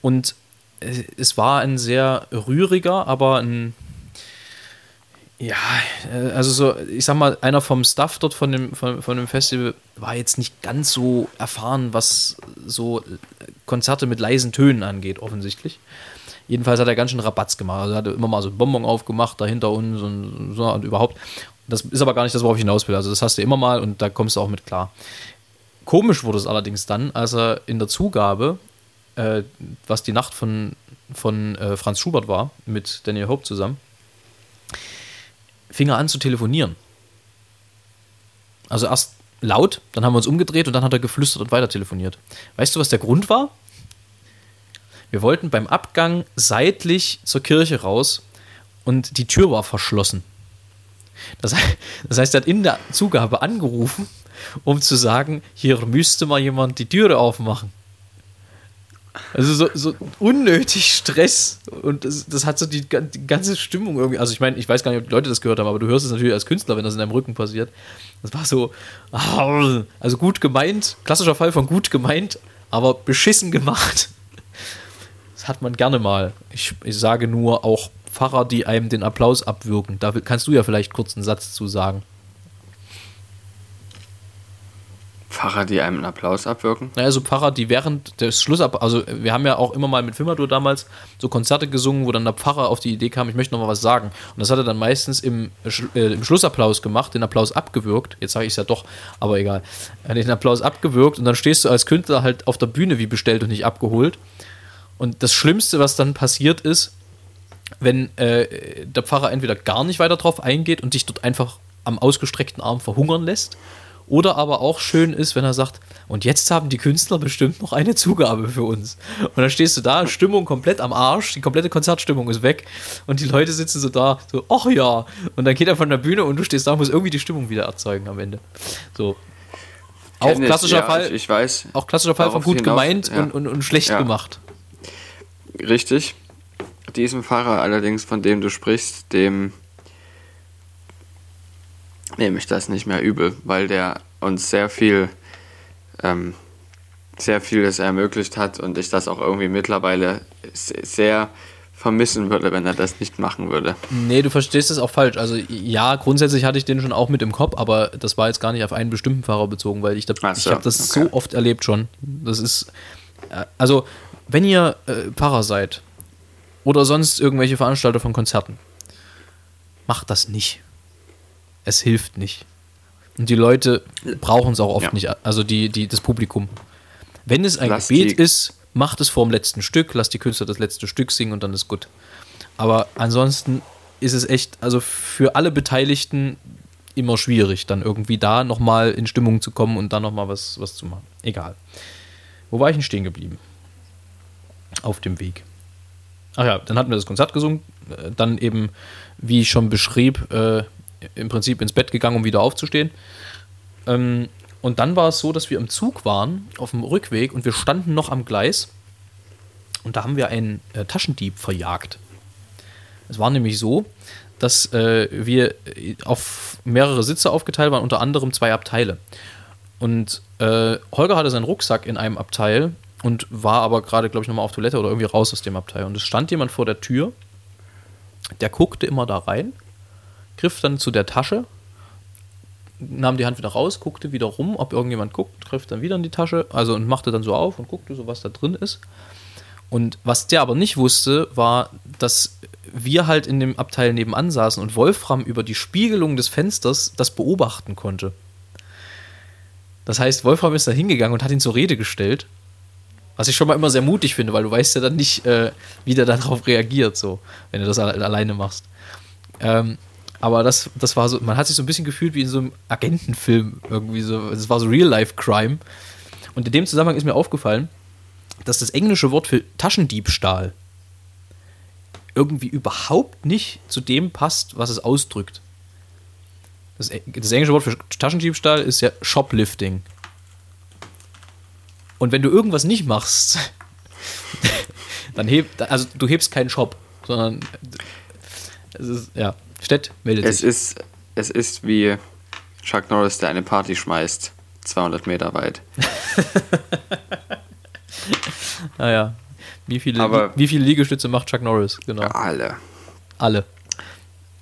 und es war ein sehr rühriger, aber ein ja, äh, also so, ich sag mal, einer vom Staff dort von dem, von, von dem Festival war jetzt nicht ganz so erfahren, was so Konzerte mit leisen Tönen angeht, offensichtlich. Jedenfalls hat er ganz schön Rabatz gemacht. Also er hatte immer mal so Bonbon aufgemacht, dahinter uns und so und überhaupt. Das ist aber gar nicht das, worauf ich hinaus will. Also das hast du immer mal und da kommst du auch mit klar. Komisch wurde es allerdings dann, als er in der Zugabe, äh, was die Nacht von, von äh, Franz Schubert war, mit Daniel Hope zusammen, fing er an zu telefonieren. Also erst laut, dann haben wir uns umgedreht und dann hat er geflüstert und weiter telefoniert. Weißt du, was der Grund war? Wir wollten beim Abgang seitlich zur Kirche raus und die Tür war verschlossen. Das, das heißt, er hat in der Zugabe angerufen, um zu sagen, hier müsste mal jemand die Türe aufmachen. Also so, so unnötig Stress und das, das hat so die, die, ganze Stimmung irgendwie. Also ich meine, ich weiß gar nicht, ob die Leute das gehört haben, aber du hörst es natürlich als Künstler, wenn das in deinem Rücken passiert. Das war so, also gut gemeint, klassischer Fall von gut gemeint, aber beschissen gemacht. Hat man gerne mal. Ich, ich sage nur auch Pfarrer, die einem den Applaus abwürgen. Da kannst du ja vielleicht kurz einen Satz zu sagen. Pfarrer, die einem einen Applaus abwirken? Naja, so Pfarrer, die während des Schlussab... Also wir haben ja auch immer mal mit Filmadur damals so Konzerte gesungen, wo dann der Pfarrer auf die Idee kam, ich möchte noch mal was sagen. Und das hat er dann meistens im, äh, im Schlussapplaus gemacht, den Applaus abgewürgt. Jetzt sage ich es ja doch, aber egal. Den Applaus abgewürgt und dann stehst du als Künstler halt auf der Bühne wie bestellt und nicht abgeholt. Und das Schlimmste, was dann passiert ist, wenn äh, der Pfarrer entweder gar nicht weiter drauf eingeht und dich dort einfach am ausgestreckten Arm verhungern lässt oder aber auch schön ist, wenn er sagt, und jetzt haben die Künstler bestimmt noch eine Zugabe für uns. Und dann stehst du da, Stimmung komplett am Arsch, die komplette Konzertstimmung ist weg und die Leute sitzen so da, so, ach ja. Und dann geht er von der Bühne und du stehst da und musst irgendwie die Stimmung wieder erzeugen am Ende. So. Auch Kenn klassischer ja, Fall, ich, ich weiß. auch klassischer Fall von gut hinaus, gemeint ja. und, und, und schlecht Ja. gemacht. Richtig. Diesem Pfarrer allerdings, von dem du sprichst, dem nehme ich das nicht mehr übel, weil der uns sehr viel, ähm, sehr vieles ermöglicht hat und ich das auch irgendwie mittlerweile se- sehr vermissen würde, wenn er das nicht machen würde. Nee, du verstehst es auch falsch. Also ja, grundsätzlich hatte ich den schon auch mit im Kopf, aber das war jetzt gar nicht auf einen bestimmten Fahrer bezogen, weil ich, da, Ach ich so, habe das okay. so oft erlebt schon. Das ist, äh, also wenn ihr äh, Pfarrer seid oder sonst irgendwelche Veranstalter von Konzerten, macht das nicht. Es hilft nicht. Und die Leute brauchen es auch oft Ja. nicht, also die, die, das Publikum. Wenn es ein Lasst Gebet ist, macht es vor dem letzten Stück, lasst die Künstler das letzte Stück singen und dann ist gut. Aber ansonsten ist es echt, also für alle Beteiligten immer schwierig, dann irgendwie da nochmal in Stimmung zu kommen und dann nochmal was, was zu machen. Egal. Wo war ich denn stehen geblieben? Auf dem Weg. Ach ja, dann hatten wir das Konzert gesungen, äh, dann eben, wie ich schon beschrieb, äh, im Prinzip ins Bett gegangen, um wieder aufzustehen. Ähm, und dann war es so, dass wir im Zug waren, auf dem Rückweg, und wir standen noch am Gleis. Und da haben wir einen äh, Taschendieb verjagt. Es war nämlich so, dass äh, wir äh, auf mehrere Sitze aufgeteilt waren, unter anderem zwei Abteile. Und äh, Holger hatte seinen Rucksack in einem Abteil und war aber gerade, glaube ich, nochmal auf Toilette oder irgendwie raus aus dem Abteil. Und es stand jemand vor der Tür, der guckte immer da rein, griff dann zu der Tasche, nahm die Hand wieder raus, guckte wieder rum, ob irgendjemand guckt, griff dann wieder in die Tasche, also und machte dann so auf und guckte so, was da drin ist. Und was der aber nicht wusste, war, dass wir halt in dem Abteil nebenan saßen und Wolfram über die Spiegelung des Fensters das beobachten konnte. Das heißt, Wolfram ist da hingegangen und hat ihn zur Rede gestellt. Was ich schon mal immer sehr mutig finde, weil du weißt ja dann nicht, äh, wie der darauf reagiert, so, wenn du das alle- alleine machst. Ähm, aber das, das war so, man hat sich so ein bisschen gefühlt wie in so einem Agentenfilm irgendwie so. Das war so Real-Life-Crime. Und in dem Zusammenhang ist mir aufgefallen, dass das englische Wort für Taschendiebstahl irgendwie überhaupt nicht zu dem passt, was es ausdrückt. Das, das englische Wort für Taschendiebstahl ist ja Shoplifting. Und wenn du irgendwas nicht machst, [LAUGHS] dann heb, also du hebst keinen Shop, sondern es ist, ja, Stett meldet Es sich. ist, es ist wie Chuck Norris, der eine Party schmeißt, 200 Meter weit. [LAUGHS] Naja. Wie viele, Aber- wie, wie viele Liegestütze macht Chuck Norris? Genau. Alle. Alle.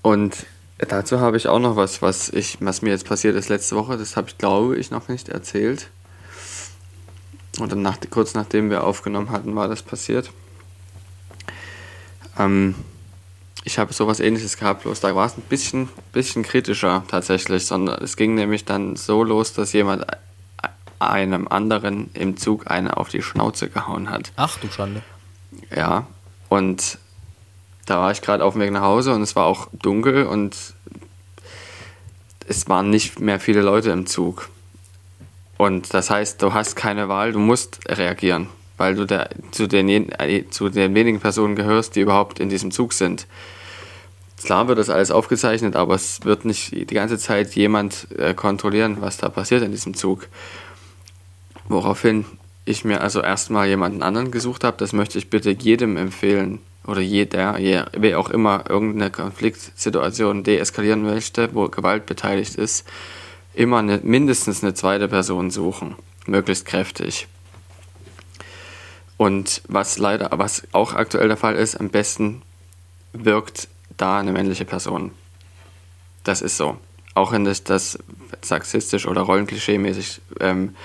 Und dazu habe ich auch noch was, was, ich, was mir jetzt passiert ist letzte Woche. Das habe ich, glaube ich, noch nicht erzählt. Und dann nach, kurz nachdem wir aufgenommen hatten, war das passiert. Ähm, ich habe sowas ähnliches gehabt, bloß da war es ein bisschen, bisschen kritischer tatsächlich, sondern es ging nämlich dann so los, dass jemand einem anderen im Zug eine auf die Schnauze gehauen hat. Ach du Schande. Ja, und da war ich gerade auf dem Weg nach Hause und es war auch dunkel und es waren nicht mehr viele Leute im Zug. Und das heißt, du hast keine Wahl, du musst reagieren, weil du der, zu, den, äh, zu den wenigen Personen gehörst, die überhaupt in diesem Zug sind. Klar wird das alles aufgezeichnet, aber es wird nicht die ganze Zeit jemand äh, kontrollieren, was da passiert in diesem Zug. Woraufhin ich mir also erstmal jemanden anderen gesucht habe, das möchte ich bitte jedem empfehlen oder jeder, je, wer auch immer irgendeine Konfliktsituation deeskalieren möchte, wo Gewalt beteiligt ist, immer eine, mindestens eine zweite Person suchen, möglichst kräftig. Und was leider, was auch aktuell der Fall ist, am besten wirkt da eine männliche Person. Das ist so. Auch wenn das, das sexistisch oder rollenklischee-mäßig ähm,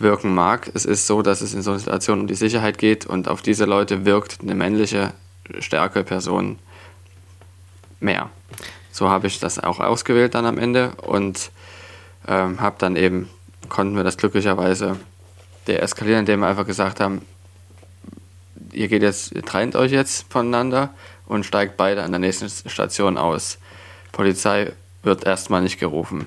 wirken mag, es ist so, dass es in so einer Situation um die Sicherheit geht und auf diese Leute wirkt eine männliche, stärkere Person mehr. So habe ich das auch ausgewählt dann am Ende und ähm, habe dann eben, konnten wir das glücklicherweise deeskalieren, indem wir einfach gesagt haben, ihr geht jetzt, ihr trennt euch jetzt voneinander und steigt beide an der nächsten Station aus. Polizei wird erstmal nicht gerufen.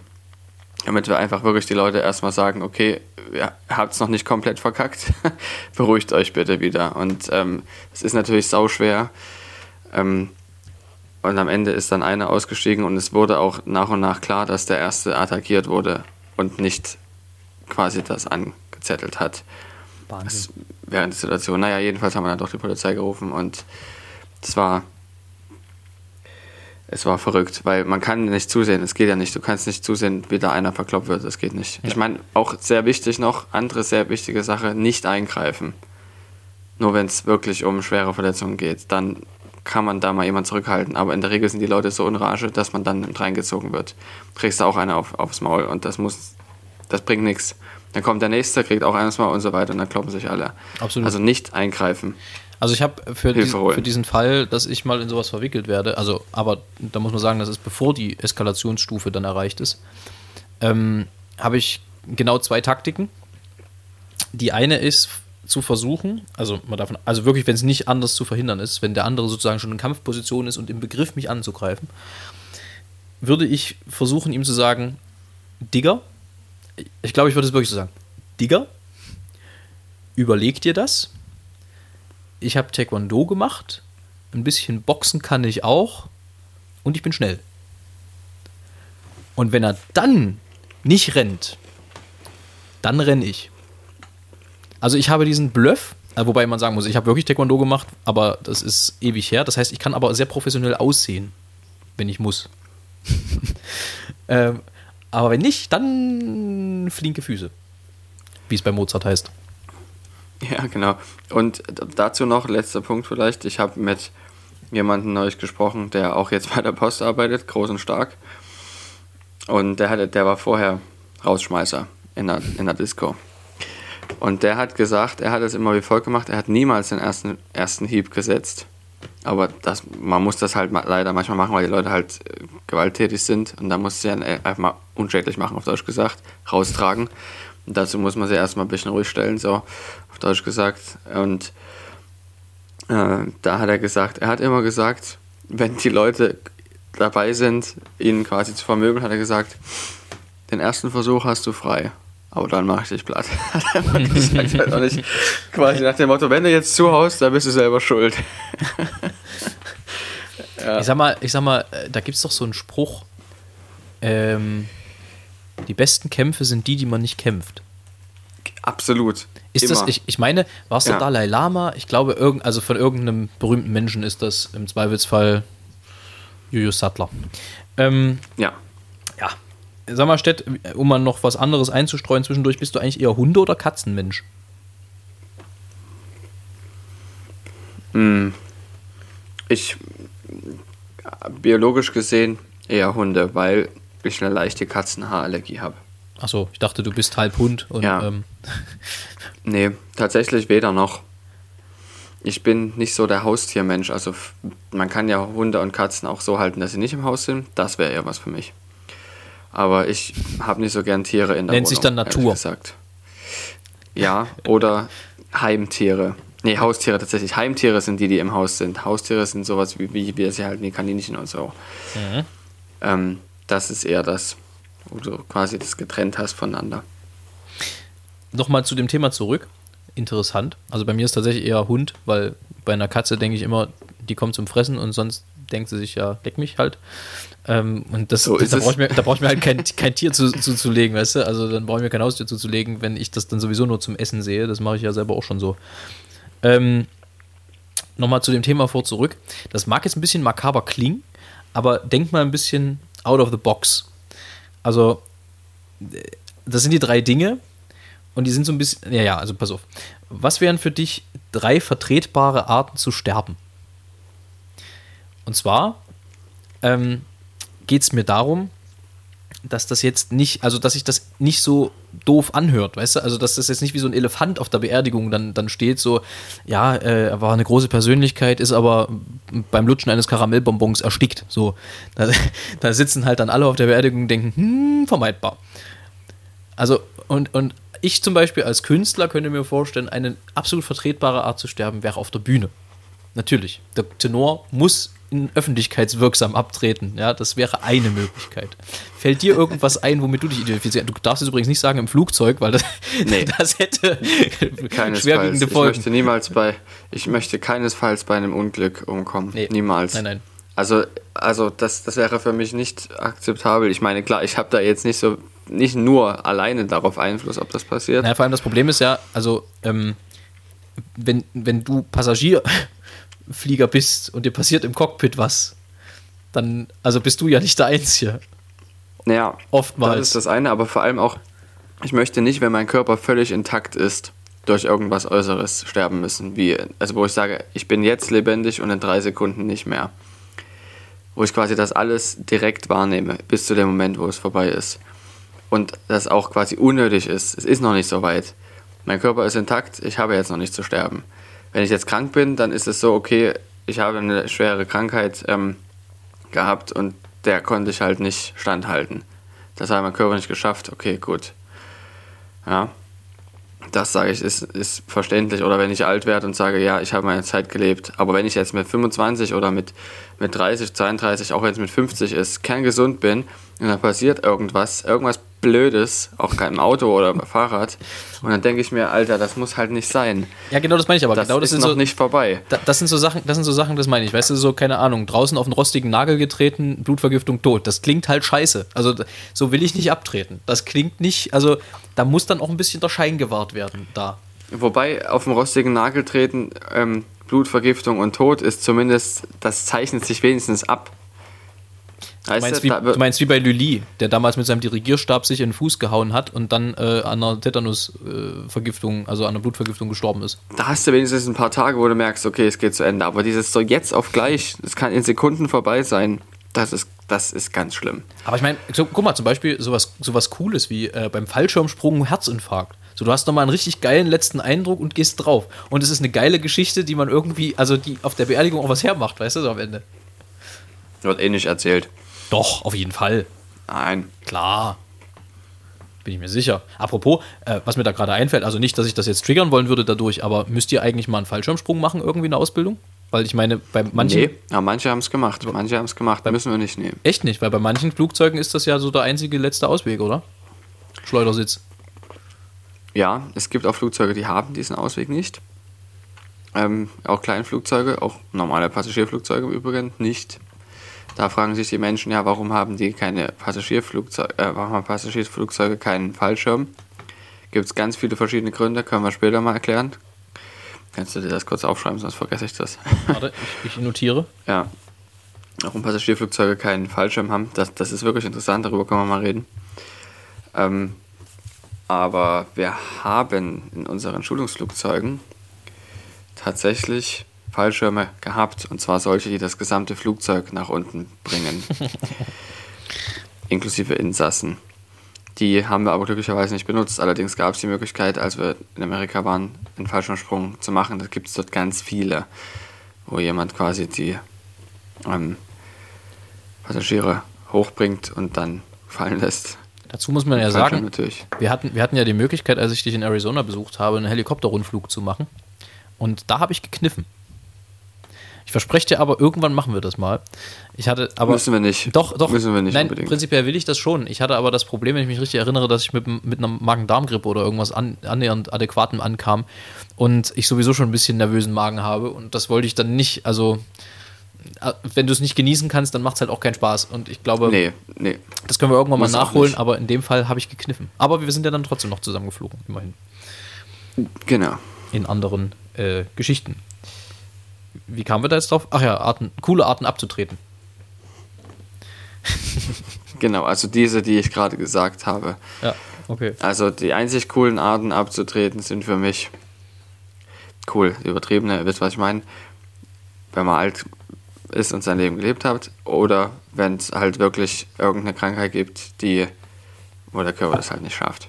Damit wir einfach wirklich die Leute erstmal sagen, okay, ihr habt es noch nicht komplett verkackt, [LAUGHS] beruhigt euch bitte wieder. Und ähm, es ist natürlich sauschwer. Ähm, und am Ende ist dann einer ausgestiegen und es wurde auch nach und nach klar, dass der erste attackiert wurde und nicht quasi das angezettelt hat. Das, während der Situation. Naja, jedenfalls haben wir dann doch die Polizei gerufen und es war es war verrückt, weil man kann nicht zusehen, es geht ja nicht, du kannst nicht zusehen, wie da einer verkloppt wird, das geht nicht. Ja. Ich meine, auch sehr wichtig noch, andere sehr wichtige Sache, nicht eingreifen. Nur wenn es wirklich um schwere Verletzungen geht, dann kann man da mal jemand zurückhalten. Aber in der Regel sind die Leute so in Rage, dass man dann reingezogen wird. Kriegst du auch einer auf, aufs Maul und das muss, das bringt nichts. Dann kommt der nächste, kriegt auch eines Mal und so weiter und dann kloppen sich alle. Absolut. Also nicht eingreifen. Also ich habe für, dies, für, diesen Fall, dass ich mal in sowas verwickelt werde, also aber da muss man sagen, das ist bevor die Eskalationsstufe dann erreicht ist, ähm, habe ich genau zwei Taktiken. Die eine ist zu versuchen, also man davon, also wirklich, wenn es nicht anders zu verhindern ist, wenn der andere sozusagen schon in Kampfposition ist und im Begriff mich anzugreifen, würde ich versuchen, ihm zu sagen, Digger, ich glaube, ich würde es wirklich so sagen, Digger, überleg dir das, ich habe Taekwondo gemacht, ein bisschen Boxen kann ich auch und ich bin schnell. Und wenn er dann nicht rennt, dann renne ich. Also ich habe diesen Bluff, äh, wobei man sagen muss, ich habe wirklich Taekwondo gemacht, aber das ist ewig her. Das heißt, ich kann aber sehr professionell aussehen, wenn ich muss. [LAUGHS] ähm, aber wenn nicht, dann flinke Füße. Wie es bei Mozart heißt. Ja, genau. Und dazu noch, letzter Punkt vielleicht. Ich habe mit jemandem neulich gesprochen, der auch jetzt bei der Post arbeitet, groß und stark. Und der, hatte, der war vorher Rausschmeißer in der, in der Disco. Und der hat gesagt, er hat es immer wie folgt gemacht, er hat niemals den ersten, ersten Hieb gesetzt. Aber das, man muss das halt leider manchmal machen, weil die Leute halt äh, gewalttätig sind. Und da muss sie dann einfach mal unschädlich machen, auf Deutsch gesagt, raustragen. Und dazu muss man sie erstmal ein bisschen ruhig stellen, so auf Deutsch gesagt. Und äh, da hat er gesagt, er hat immer gesagt, wenn die Leute dabei sind, ihn quasi zu vermöbeln, hat er gesagt, den ersten Versuch hast du frei. Aber dann mache ich dich platt. Hat er gesagt, halt auch nicht. Quasi nach dem Motto, wenn du jetzt zuhaust, dann bist du selber schuld. [LAUGHS] ja. Ich sag mal, ich sag mal, da gibt es doch so einen Spruch. Ähm, die besten Kämpfe sind die, die man nicht kämpft. Absolut. Ist Immer. das, ich, ich meine, war es ja. der Dalai Lama? Ich glaube, irgend, also von irgendeinem berühmten Menschen ist das im Zweifelsfall Julius Sattler. Ähm, ja. Ja. Sag mal, Stett, um mal noch was anderes einzustreuen zwischendurch, bist du eigentlich eher Hunde- oder Katzenmensch? Hm. Ich, biologisch gesehen, eher Hunde, weil ich eine leichte Katzenhaarallergie habe. Achso, ich dachte, du bist halb Hund. Und, ja. Ähm. [LAUGHS] Nee, tatsächlich weder noch. Ich bin nicht so der Haustiermensch. Also man kann ja Hunde und Katzen auch so halten, dass sie nicht im Haus sind. Das wäre eher was für mich. Aber ich habe nicht so gern Tiere in der Nennt Wohnung. Nennt sich dann Natur. Gesagt. Ja, oder Heimtiere. Nee, Haustiere tatsächlich. Heimtiere sind die, die im Haus sind. Haustiere sind sowas wie, wie wir sie halten, die Kaninchen und so. Mhm. Ähm, das ist eher das, wo du quasi das getrennt hast voneinander. Nochmal zu dem Thema zurück. Interessant. Also bei mir ist tatsächlich eher Hund, weil bei einer Katze denke ich immer, die kommt zum Fressen und sonst denkt sie sich ja, deck mich halt. Ähm, und das, so da brauche ich, mir, brauch ich mir halt kein, kein Tier zuzulegen, zu, weißt du? Also dann brauche ich mir kein Haustier zuzulegen, wenn ich das dann sowieso nur zum Essen sehe. Das mache ich ja selber auch schon so. Ähm, Nochmal zu dem Thema vor zurück. Das mag jetzt ein bisschen makaber klingen, aber denk mal ein bisschen out of the box. Also, das sind die drei Dinge. und die sind so ein bisschen, ja, ja, also pass auf. Was wären für dich drei vertretbare Arten zu sterben? Und zwar ähm, geht es mir darum, dass das jetzt nicht, also dass sich das nicht so doof anhört, weißt du? Also dass das jetzt nicht wie so ein Elefant auf der Beerdigung dann, dann steht, so, ja, äh, er war eine große Persönlichkeit, ist aber beim Lutschen eines Karamellbonbons erstickt. So, da, [LAUGHS] da sitzen halt dann alle auf der Beerdigung und denken, hm, vermeidbar. Also, und, und ich zum Beispiel als Künstler könnte mir vorstellen, eine absolut vertretbare Art zu sterben wäre auf der Bühne. Natürlich. Der Tenor muss in öffentlichkeitswirksam abtreten. Ja, das wäre eine Möglichkeit. Fällt dir irgendwas ein, womit du dich identifizierst? Du darfst es übrigens nicht sagen im Flugzeug, weil das, [LAUGHS] Nee. das hätte Keinesfalls. schwerwiegende Ich Folgen. möchte niemals bei, ich möchte keinesfalls bei einem Unglück umkommen. Nee. Niemals. Nein, nein. Also, also das, das wäre für mich nicht akzeptabel. Ich meine, klar, ich habe da jetzt nicht so, nicht nur alleine darauf Einfluss, ob das passiert. Naja, vor allem das Problem ist ja, also, ähm, wenn, wenn du Passagierflieger bist und dir passiert im Cockpit was, dann, also bist du ja nicht der Einzige. Naja, Oftmals. Das ist das eine, aber vor allem auch, ich möchte nicht, wenn mein Körper völlig intakt ist, durch irgendwas Äußeres sterben müssen. Wie, also wo ich sage, ich bin jetzt lebendig und in drei Sekunden nicht mehr. Wo ich quasi das alles direkt wahrnehme, bis zu dem Moment, wo es vorbei ist. Und das auch quasi unnötig ist. Es ist noch nicht so weit. Mein Körper ist intakt, ich habe jetzt noch nicht zu sterben. Wenn ich jetzt krank bin, dann ist es so, okay, ich habe eine schwere Krankheit ähm, gehabt und der konnte ich halt nicht standhalten. Das hat mein Körper nicht geschafft, okay, gut. Ja, das sage ich, ist, ist verständlich. Oder wenn ich alt werde und sage, ja, ich habe meine Zeit gelebt. Aber wenn ich jetzt mit 25 oder mit, mit 30, 32, auch wenn es mit 50 ist, kerngesund bin und dann passiert irgendwas, irgendwas Blödes, auch im Auto oder beim Fahrrad, und dann denke ich mir, Alter, das muss halt nicht sein. Ja, genau das meine ich aber. Das genau das ist noch so, nicht vorbei. Da, das sind so Sachen, das sind so Sachen, das meine ich. Weißt du, so, keine Ahnung, draußen auf einen rostigen Nagel getreten, Blutvergiftung tot. Das klingt halt scheiße. Also, so will ich nicht abtreten. Das klingt nicht, also, da muss dann auch ein bisschen der Schein gewahrt werden, da. Wobei auf dem rostigen Nagel treten, ähm, Blutvergiftung und Tod ist zumindest, das zeichnet sich wenigstens ab. Du meinst, wie, du meinst wie bei Lully, der damals mit seinem Dirigierstab sich in den Fuß gehauen hat und dann äh, an einer Tetanusvergiftung, also an einer Blutvergiftung gestorben ist. da hast du wenigstens ein paar Tage, wo du merkst, okay, es geht zu Ende. Aber dieses so jetzt auf gleich, es kann in Sekunden vorbei sein, das ist, das ist ganz schlimm. Aber ich meine, so, guck mal, zum Beispiel sowas, sowas Cooles wie äh, beim Fallschirmsprung Herzinfarkt. So, du hast nochmal einen richtig geilen letzten Eindruck und gehst drauf. Und es ist eine geile Geschichte, die man irgendwie, also die auf der Beerdigung auch was hermacht, weißt du, so am Ende. Wird eh nicht erzählt. Doch, auf jeden Fall. Nein. Klar. Bin ich mir sicher. Apropos, äh, was mir da gerade einfällt, also nicht, dass ich das jetzt triggern wollen würde dadurch, aber müsst ihr eigentlich mal einen Fallschirmsprung machen, irgendwie in der Ausbildung? Weil ich meine, bei manchen. Nee, aber manche haben es gemacht. Manche haben es gemacht. Müssen wir nicht nehmen. Echt nicht, weil bei manchen Flugzeugen ist das ja so der einzige letzte Ausweg, oder? Schleudersitz. Ja, es gibt auch Flugzeuge, die haben diesen Ausweg nicht. Ähm, auch Kleinflugzeuge, auch normale Passagierflugzeuge im Übrigen nicht. Da fragen sich die Menschen ja, warum haben die keine Passagierflugzeuge, äh, warum haben Passagierflugzeuge keinen Fallschirm? Gibt es ganz viele verschiedene Gründe, können wir später mal erklären. Kannst du dir das kurz aufschreiben, sonst vergesse ich das. [LAUGHS] Warte, ich, notiere. Ja. Warum Passagierflugzeuge keinen Fallschirm haben, das, das ist wirklich interessant, darüber können wir mal reden. Ähm, aber wir haben in unseren Schulungsflugzeugen tatsächlich Fallschirme gehabt, und zwar solche, die das gesamte Flugzeug nach unten bringen. [LAUGHS] Inklusive Insassen. Die haben wir aber glücklicherweise nicht benutzt. Allerdings gab es die Möglichkeit, als wir in Amerika waren, einen Fallschirmsprung zu machen. Da gibt es dort ganz viele, wo jemand quasi die ähm, Passagiere hochbringt und dann fallen lässt. Dazu muss man ja sagen, natürlich. wir hatten, wir hatten ja die Möglichkeit, als ich dich in Arizona besucht habe, einen Helikopterrundflug zu machen. Und da habe ich gekniffen. Ich verspreche dir aber, irgendwann machen wir das mal. Ich hatte aber. Müssen wir nicht. Doch, doch. Müssen wir nicht Nein, unbedingt. prinzipiell will ich das schon. Ich hatte aber das Problem, wenn ich mich richtig erinnere, dass ich mit, mit einer Magen-Darm-Grippe oder irgendwas an, annähernd adäquatem ankam und ich sowieso schon ein bisschen nervösen Magen habe. Und das wollte ich dann nicht, also. äh, Wenn du es nicht genießen kannst, dann macht es halt auch keinen Spaß. Und ich glaube, Nee, nee. das können wir irgendwann mal Muss auch nachholen, aber in dem Fall habe ich gekniffen. Aber wir sind ja dann trotzdem noch zusammengeflogen, immerhin. Genau. In anderen äh, Geschichten. Wie kamen wir da jetzt drauf? Ach ja, Arten, coole Arten abzutreten. [LAUGHS] Genau, also diese, die ich gerade gesagt habe. Ja. Okay. Also die einzig coolen Arten abzutreten sind für mich cool, übertriebene, ihr wisst, was ich meine. Wenn man alt ist und sein Leben gelebt hat oder wenn es halt wirklich irgendeine Krankheit gibt, die wo der Körper das halt nicht schafft.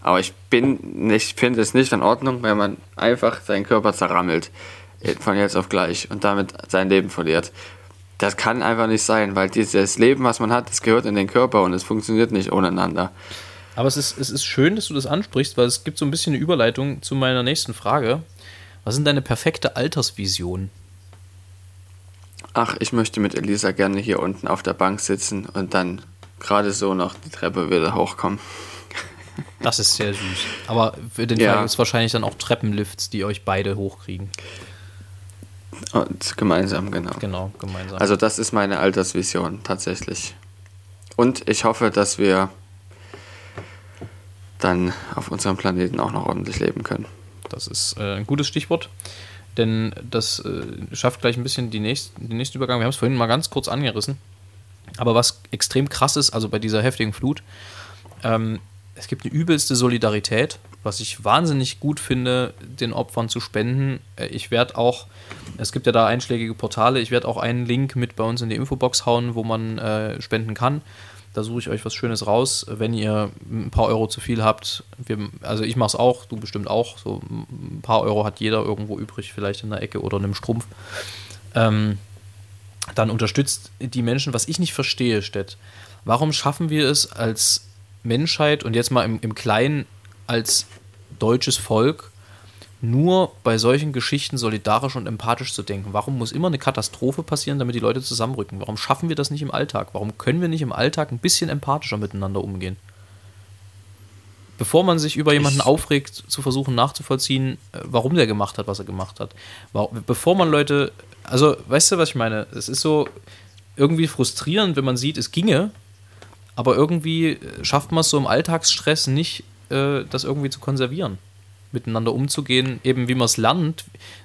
Aber ich bin nicht, finde es nicht in Ordnung, wenn man einfach seinen Körper zerrammelt von jetzt auf gleich und damit sein Leben verliert. Das kann einfach nicht sein, weil dieses Leben, was man hat, das gehört in den Körper und es funktioniert nicht ohneinander. Aber es ist, es ist schön, dass du das ansprichst, weil es gibt so ein bisschen eine Überleitung zu meiner nächsten Frage. Was sind deine perfekte Altersvision? Ach, ich möchte mit Elisa gerne hier unten auf der Bank sitzen und dann gerade so noch die Treppe wieder hochkommen. Das ist sehr süß. Aber für den Ja. Fall gibt es wahrscheinlich dann auch Treppenlifts, die euch beide hochkriegen. Und gemeinsam, genau. Genau, gemeinsam. Also das ist meine Altersvision tatsächlich. Und ich hoffe, dass wir dann auf unserem Planeten auch noch ordentlich leben können. Das ist äh, ein gutes Stichwort, denn das äh, schafft gleich ein bisschen die nächst, den nächsten Übergang. Wir haben es vorhin mal ganz kurz angerissen. Aber was extrem krass ist, also bei dieser heftigen Flut, ähm, es gibt eine übelste Solidarität, was ich wahnsinnig gut finde, den Opfern zu spenden. Äh, Ich werde auch, es gibt ja da einschlägige Portale, ich werde auch einen Link mit bei uns in die Infobox hauen, wo man äh, spenden kann. Da suche ich euch was Schönes raus. Wenn ihr ein paar Euro zu viel habt, wir, also ich mache es auch, du bestimmt auch. So ein paar Euro hat jeder irgendwo übrig, vielleicht in der Ecke oder in einem Strumpf. Ähm, dann unterstützt die Menschen, was ich nicht verstehe, Stett. Warum schaffen wir es als Menschheit und jetzt mal im, im Kleinen als deutsches Volk nur bei solchen Geschichten solidarisch und empathisch zu denken? Warum muss immer eine Katastrophe passieren, damit die Leute zusammenrücken? Warum schaffen wir das nicht im Alltag? Warum können wir nicht im Alltag ein bisschen empathischer miteinander umgehen? Bevor man sich über jemanden Ich- aufregt, zu versuchen nachzuvollziehen, äh, warum der gemacht hat, was er gemacht hat. Bevor man Leute, also weißt du, was ich meine? Es ist so irgendwie frustrierend, wenn man sieht, es ginge, aber irgendwie äh, schafft man es so im Alltagsstress nicht, äh, das irgendwie zu konservieren. Miteinander umzugehen, eben wie man es lernt.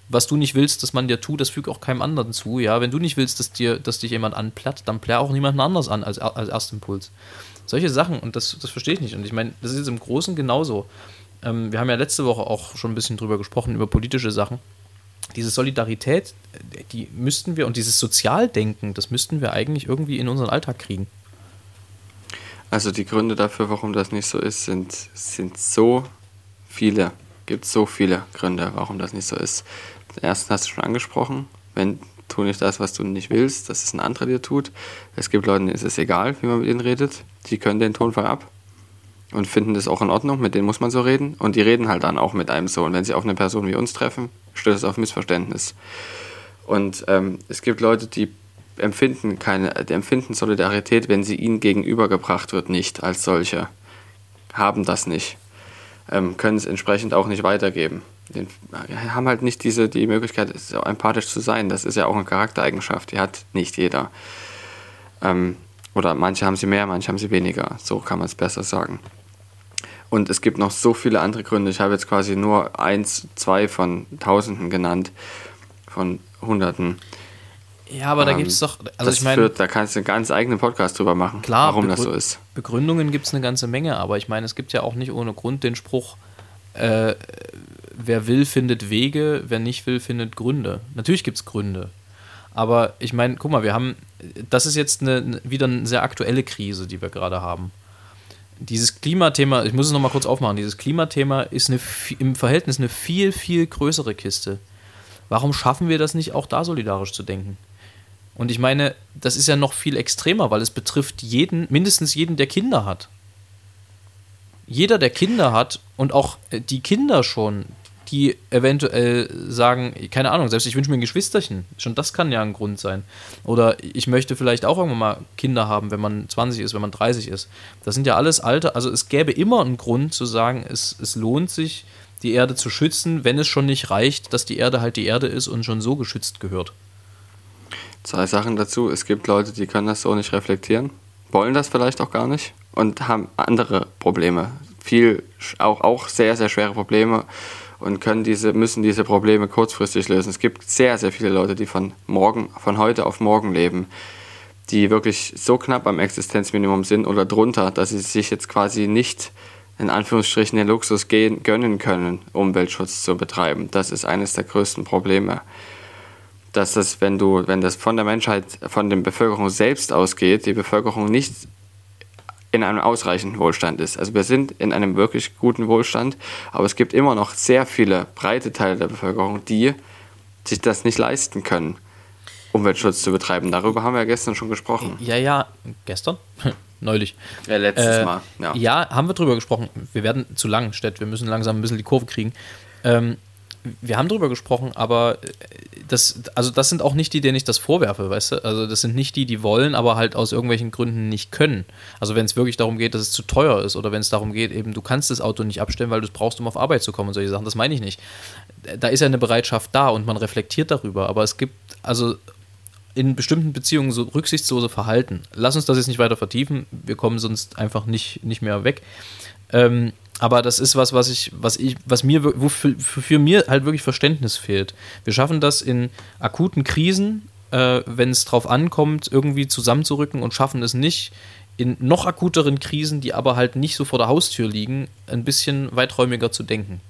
Was du nicht willst, dass man dir tut, das fügt auch keinem anderen zu. Ja, wenn du nicht willst, dass dir, dass dich jemand anplatt, dann plär auch niemanden anders an als, als Erstimpuls. Solche Sachen, und das, das verstehe ich nicht. Und ich meine, das ist jetzt im Großen genauso. Ähm, wir haben ja letzte Woche auch schon ein bisschen drüber gesprochen, über politische Sachen. Diese Solidarität, äh, die müssten wir, und dieses Sozialdenken, das müssten wir eigentlich irgendwie in unseren Alltag kriegen. Also die Gründe dafür, warum das nicht so ist, sind, sind so viele. Gibt so viele Gründe, warum das nicht so ist. Den ersten hast du schon angesprochen. Wenn tu nicht das, was du nicht willst, dass es ein anderer dir tut. Es gibt Leute, denen ist es egal, wie man mit ihnen redet. Die können den Tonfall ab und finden das auch in Ordnung. Mit denen muss man so reden. Und die reden halt dann auch mit einem so. Und wenn sie auf eine Person wie uns treffen, stößt es auf Missverständnis. Und ähm, es gibt Leute, die empfinden keine, empfinden Solidarität, wenn sie ihnen gegenübergebracht wird, nicht als solche. Haben das nicht. Ähm, können es entsprechend auch nicht weitergeben. Den, haben halt nicht diese, die Möglichkeit, so empathisch zu sein. Das ist ja auch eine Charaktereigenschaft, die hat nicht jeder. Ähm, oder manche haben sie mehr, manche haben sie weniger. So kann man es besser sagen. Und es gibt noch so viele andere Gründe. Ich habe jetzt quasi nur eins, zwei von Tausenden genannt, von Hunderten. Ja, aber da Ähm, gibt es doch, also das ich meine, führt, da kannst du einen ganz eigenen Podcast drüber machen, Klar, warum das begrü- so ist. Begründungen gibt es eine ganze Menge, aber ich meine, es gibt ja auch nicht ohne Grund den Spruch, äh, wer will, findet Wege, wer nicht will, findet Gründe. Natürlich gibt es Gründe. Aber ich meine, guck mal, wir haben, das ist jetzt eine, eine- wieder eine sehr aktuelle Krise, die wir gerade haben. Dieses Klimathema, ich muss es nochmal kurz aufmachen, dieses Klimathema ist eine, im Verhältnis eine viel, viel größere Kiste. Warum schaffen wir das nicht, auch da solidarisch zu denken? Und ich meine, das ist ja noch viel extremer, weil es betrifft jeden, mindestens jeden, der Kinder hat. Jeder, der Kinder hat und auch äh, die Kinder schon, die eventuell sagen, keine Ahnung, selbst ich wünsche mir ein Geschwisterchen. Schon das kann ja ein Grund sein. Oder ich möchte vielleicht auch irgendwann mal Kinder haben, wenn man 20 ist, wenn man 30 ist. Das sind ja alles alte, also es gäbe immer einen Grund zu sagen, es, es lohnt sich, die Erde zu schützen, wenn es schon nicht reicht, dass die Erde halt die Erde ist und schon so geschützt gehört. Zwei Sachen dazu. Es gibt Leute, die können das so nicht reflektieren, wollen das vielleicht auch gar nicht und haben andere Probleme. Viel, auch, auch sehr, sehr schwere Probleme und können diese, müssen diese Probleme kurzfristig lösen. Es gibt sehr, sehr viele Leute, die von morgen, von heute auf morgen leben, die wirklich so knapp am Existenzminimum sind oder drunter, dass sie sich jetzt quasi nicht in Anführungsstrichen den Luxus gehen, gönnen können, Umweltschutz zu betreiben. Das ist eines der größten Probleme. Dass das, wenn du, wenn das von der Menschheit, von der Bevölkerung selbst ausgeht, die Bevölkerung nicht in einem ausreichenden Wohlstand ist. Also wir sind in einem wirklich guten Wohlstand, aber es gibt immer noch sehr viele breite Teile der Bevölkerung, die sich das nicht leisten können, Umweltschutz zu betreiben. Darüber haben wir ja gestern schon gesprochen. Ja, ja, gestern? [LAUGHS] Neulich. Ja, letztes Äh, Mal. Ja. Ja, haben wir drüber gesprochen. Wir werden zu lang, Stett. Wir müssen langsam ein bisschen die Kurve kriegen. Ähm, wir haben drüber gesprochen, aber äh, das, also das sind auch nicht die, denen ich das vorwerfe, weißt du? Also das sind nicht die, die wollen, aber halt aus irgendwelchen Gründen nicht können. Also wenn es wirklich darum geht, dass es zu teuer ist oder wenn es darum geht, eben du kannst das Auto nicht abstellen, weil du es brauchst, um auf Arbeit zu kommen und solche Sachen, das meine ich nicht. Da ist ja eine Bereitschaft da und man reflektiert darüber, aber es gibt also in bestimmten Beziehungen so rücksichtslose Verhalten. Lass uns das jetzt nicht weiter vertiefen, wir kommen sonst einfach nicht, nicht mehr weg. Ähm, aber das ist was, was ich, was ich, was mir, wofür, wofür mir halt wirklich Verständnis fehlt. Wir schaffen das in akuten Krisen, äh, wenn es drauf ankommt, irgendwie zusammenzurücken und schaffen es nicht, in noch akuteren Krisen, die aber halt nicht so vor der Haustür liegen, ein bisschen weiträumiger zu denken.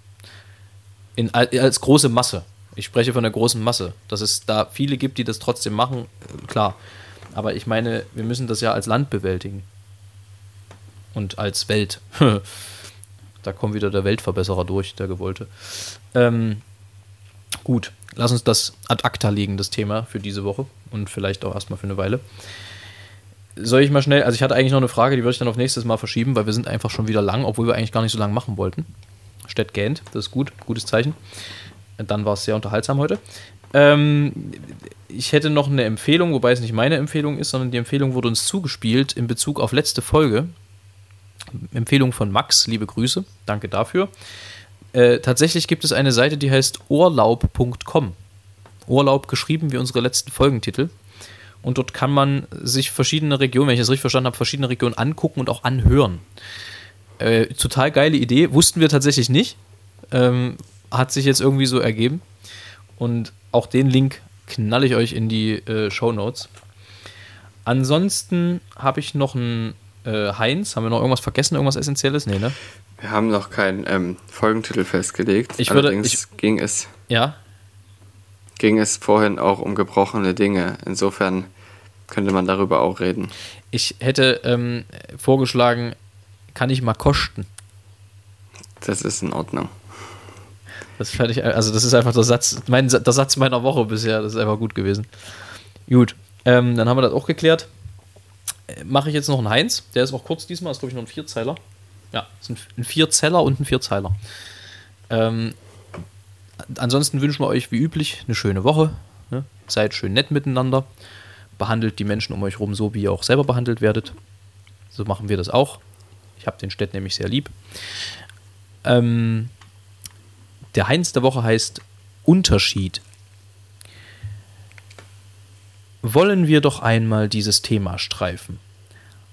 In, als große Masse. Ich spreche von der großen Masse. Dass es da viele gibt, die das trotzdem machen, äh, klar. Aber ich meine, wir müssen das ja als Land bewältigen. Und als Welt. [LAUGHS] da kommt wieder der Weltverbesserer durch, der gewollte. Ähm, gut, lass uns das ad acta legen, das Thema für diese Woche. Und vielleicht auch erstmal für eine Weile. Soll ich mal schnell, also ich hatte eigentlich noch eine Frage, die würde ich dann auf nächstes Mal verschieben, weil wir sind einfach schon wieder lang, obwohl wir eigentlich gar nicht so lang machen wollten. Stett gähnt, das ist gut, gutes Zeichen. Dann war es sehr unterhaltsam heute. Ähm, ich hätte noch eine Empfehlung, wobei es nicht meine Empfehlung ist, sondern die Empfehlung wurde uns zugespielt in Bezug auf letzte Folge. Empfehlung von Max, liebe Grüße, danke dafür. Äh, tatsächlich gibt es eine Seite, die heißt urlaub.com. Urlaub geschrieben wie unsere letzten Folgentitel. Und dort kann man sich verschiedene Regionen, wenn ich das richtig verstanden habe, verschiedene Regionen angucken und auch anhören. Äh, total geile Idee, wussten wir tatsächlich nicht. Ähm, hat sich jetzt irgendwie so ergeben. Und auch den Link knall ich euch in die äh, Show Notes. Ansonsten habe ich noch einen äh, Heinz. Haben wir noch irgendwas vergessen? Irgendwas Essentielles? Nee, ne? Wir haben noch keinen ähm, Folgentitel festgelegt. Ich würde- Allerdings ging, es, Ja. ging es vorhin auch um gebrochene Dinge. Insofern könnte man darüber auch reden. Ich hätte ähm, vorgeschlagen, kann ich mal kosten. Das ist in Ordnung. Das ist fertig, also das ist einfach der Satz, mein, der Satz meiner Woche bisher, das ist einfach gut gewesen. Gut, ähm, dann haben wir das auch geklärt. Mache ich jetzt noch einen Heinz, der ist auch kurz diesmal, ist glaube ich noch ein Vierzeiler. Ja, ist ein, ein Vierzeller und ein Vierzeiler. Ähm, ansonsten wünschen wir euch wie üblich eine schöne Woche. Ne? Seid schön nett miteinander. Behandelt die Menschen um euch rum so, wie ihr auch selber behandelt werdet. So machen wir das auch. Ich habe den Städt nämlich sehr lieb. Ähm, der Heinz der Woche heißt Unterschied. Wollen wir doch einmal dieses Thema streifen.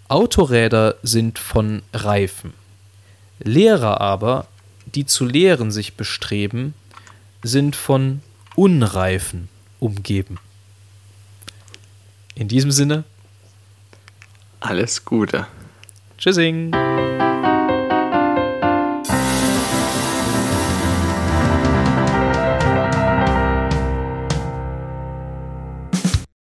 Autoräder sind von Reifen. Lehrer aber, die zu lehren sich bestreben, sind von Unreifen umgeben. In diesem Sinne, Alles Gute. Tschüssing!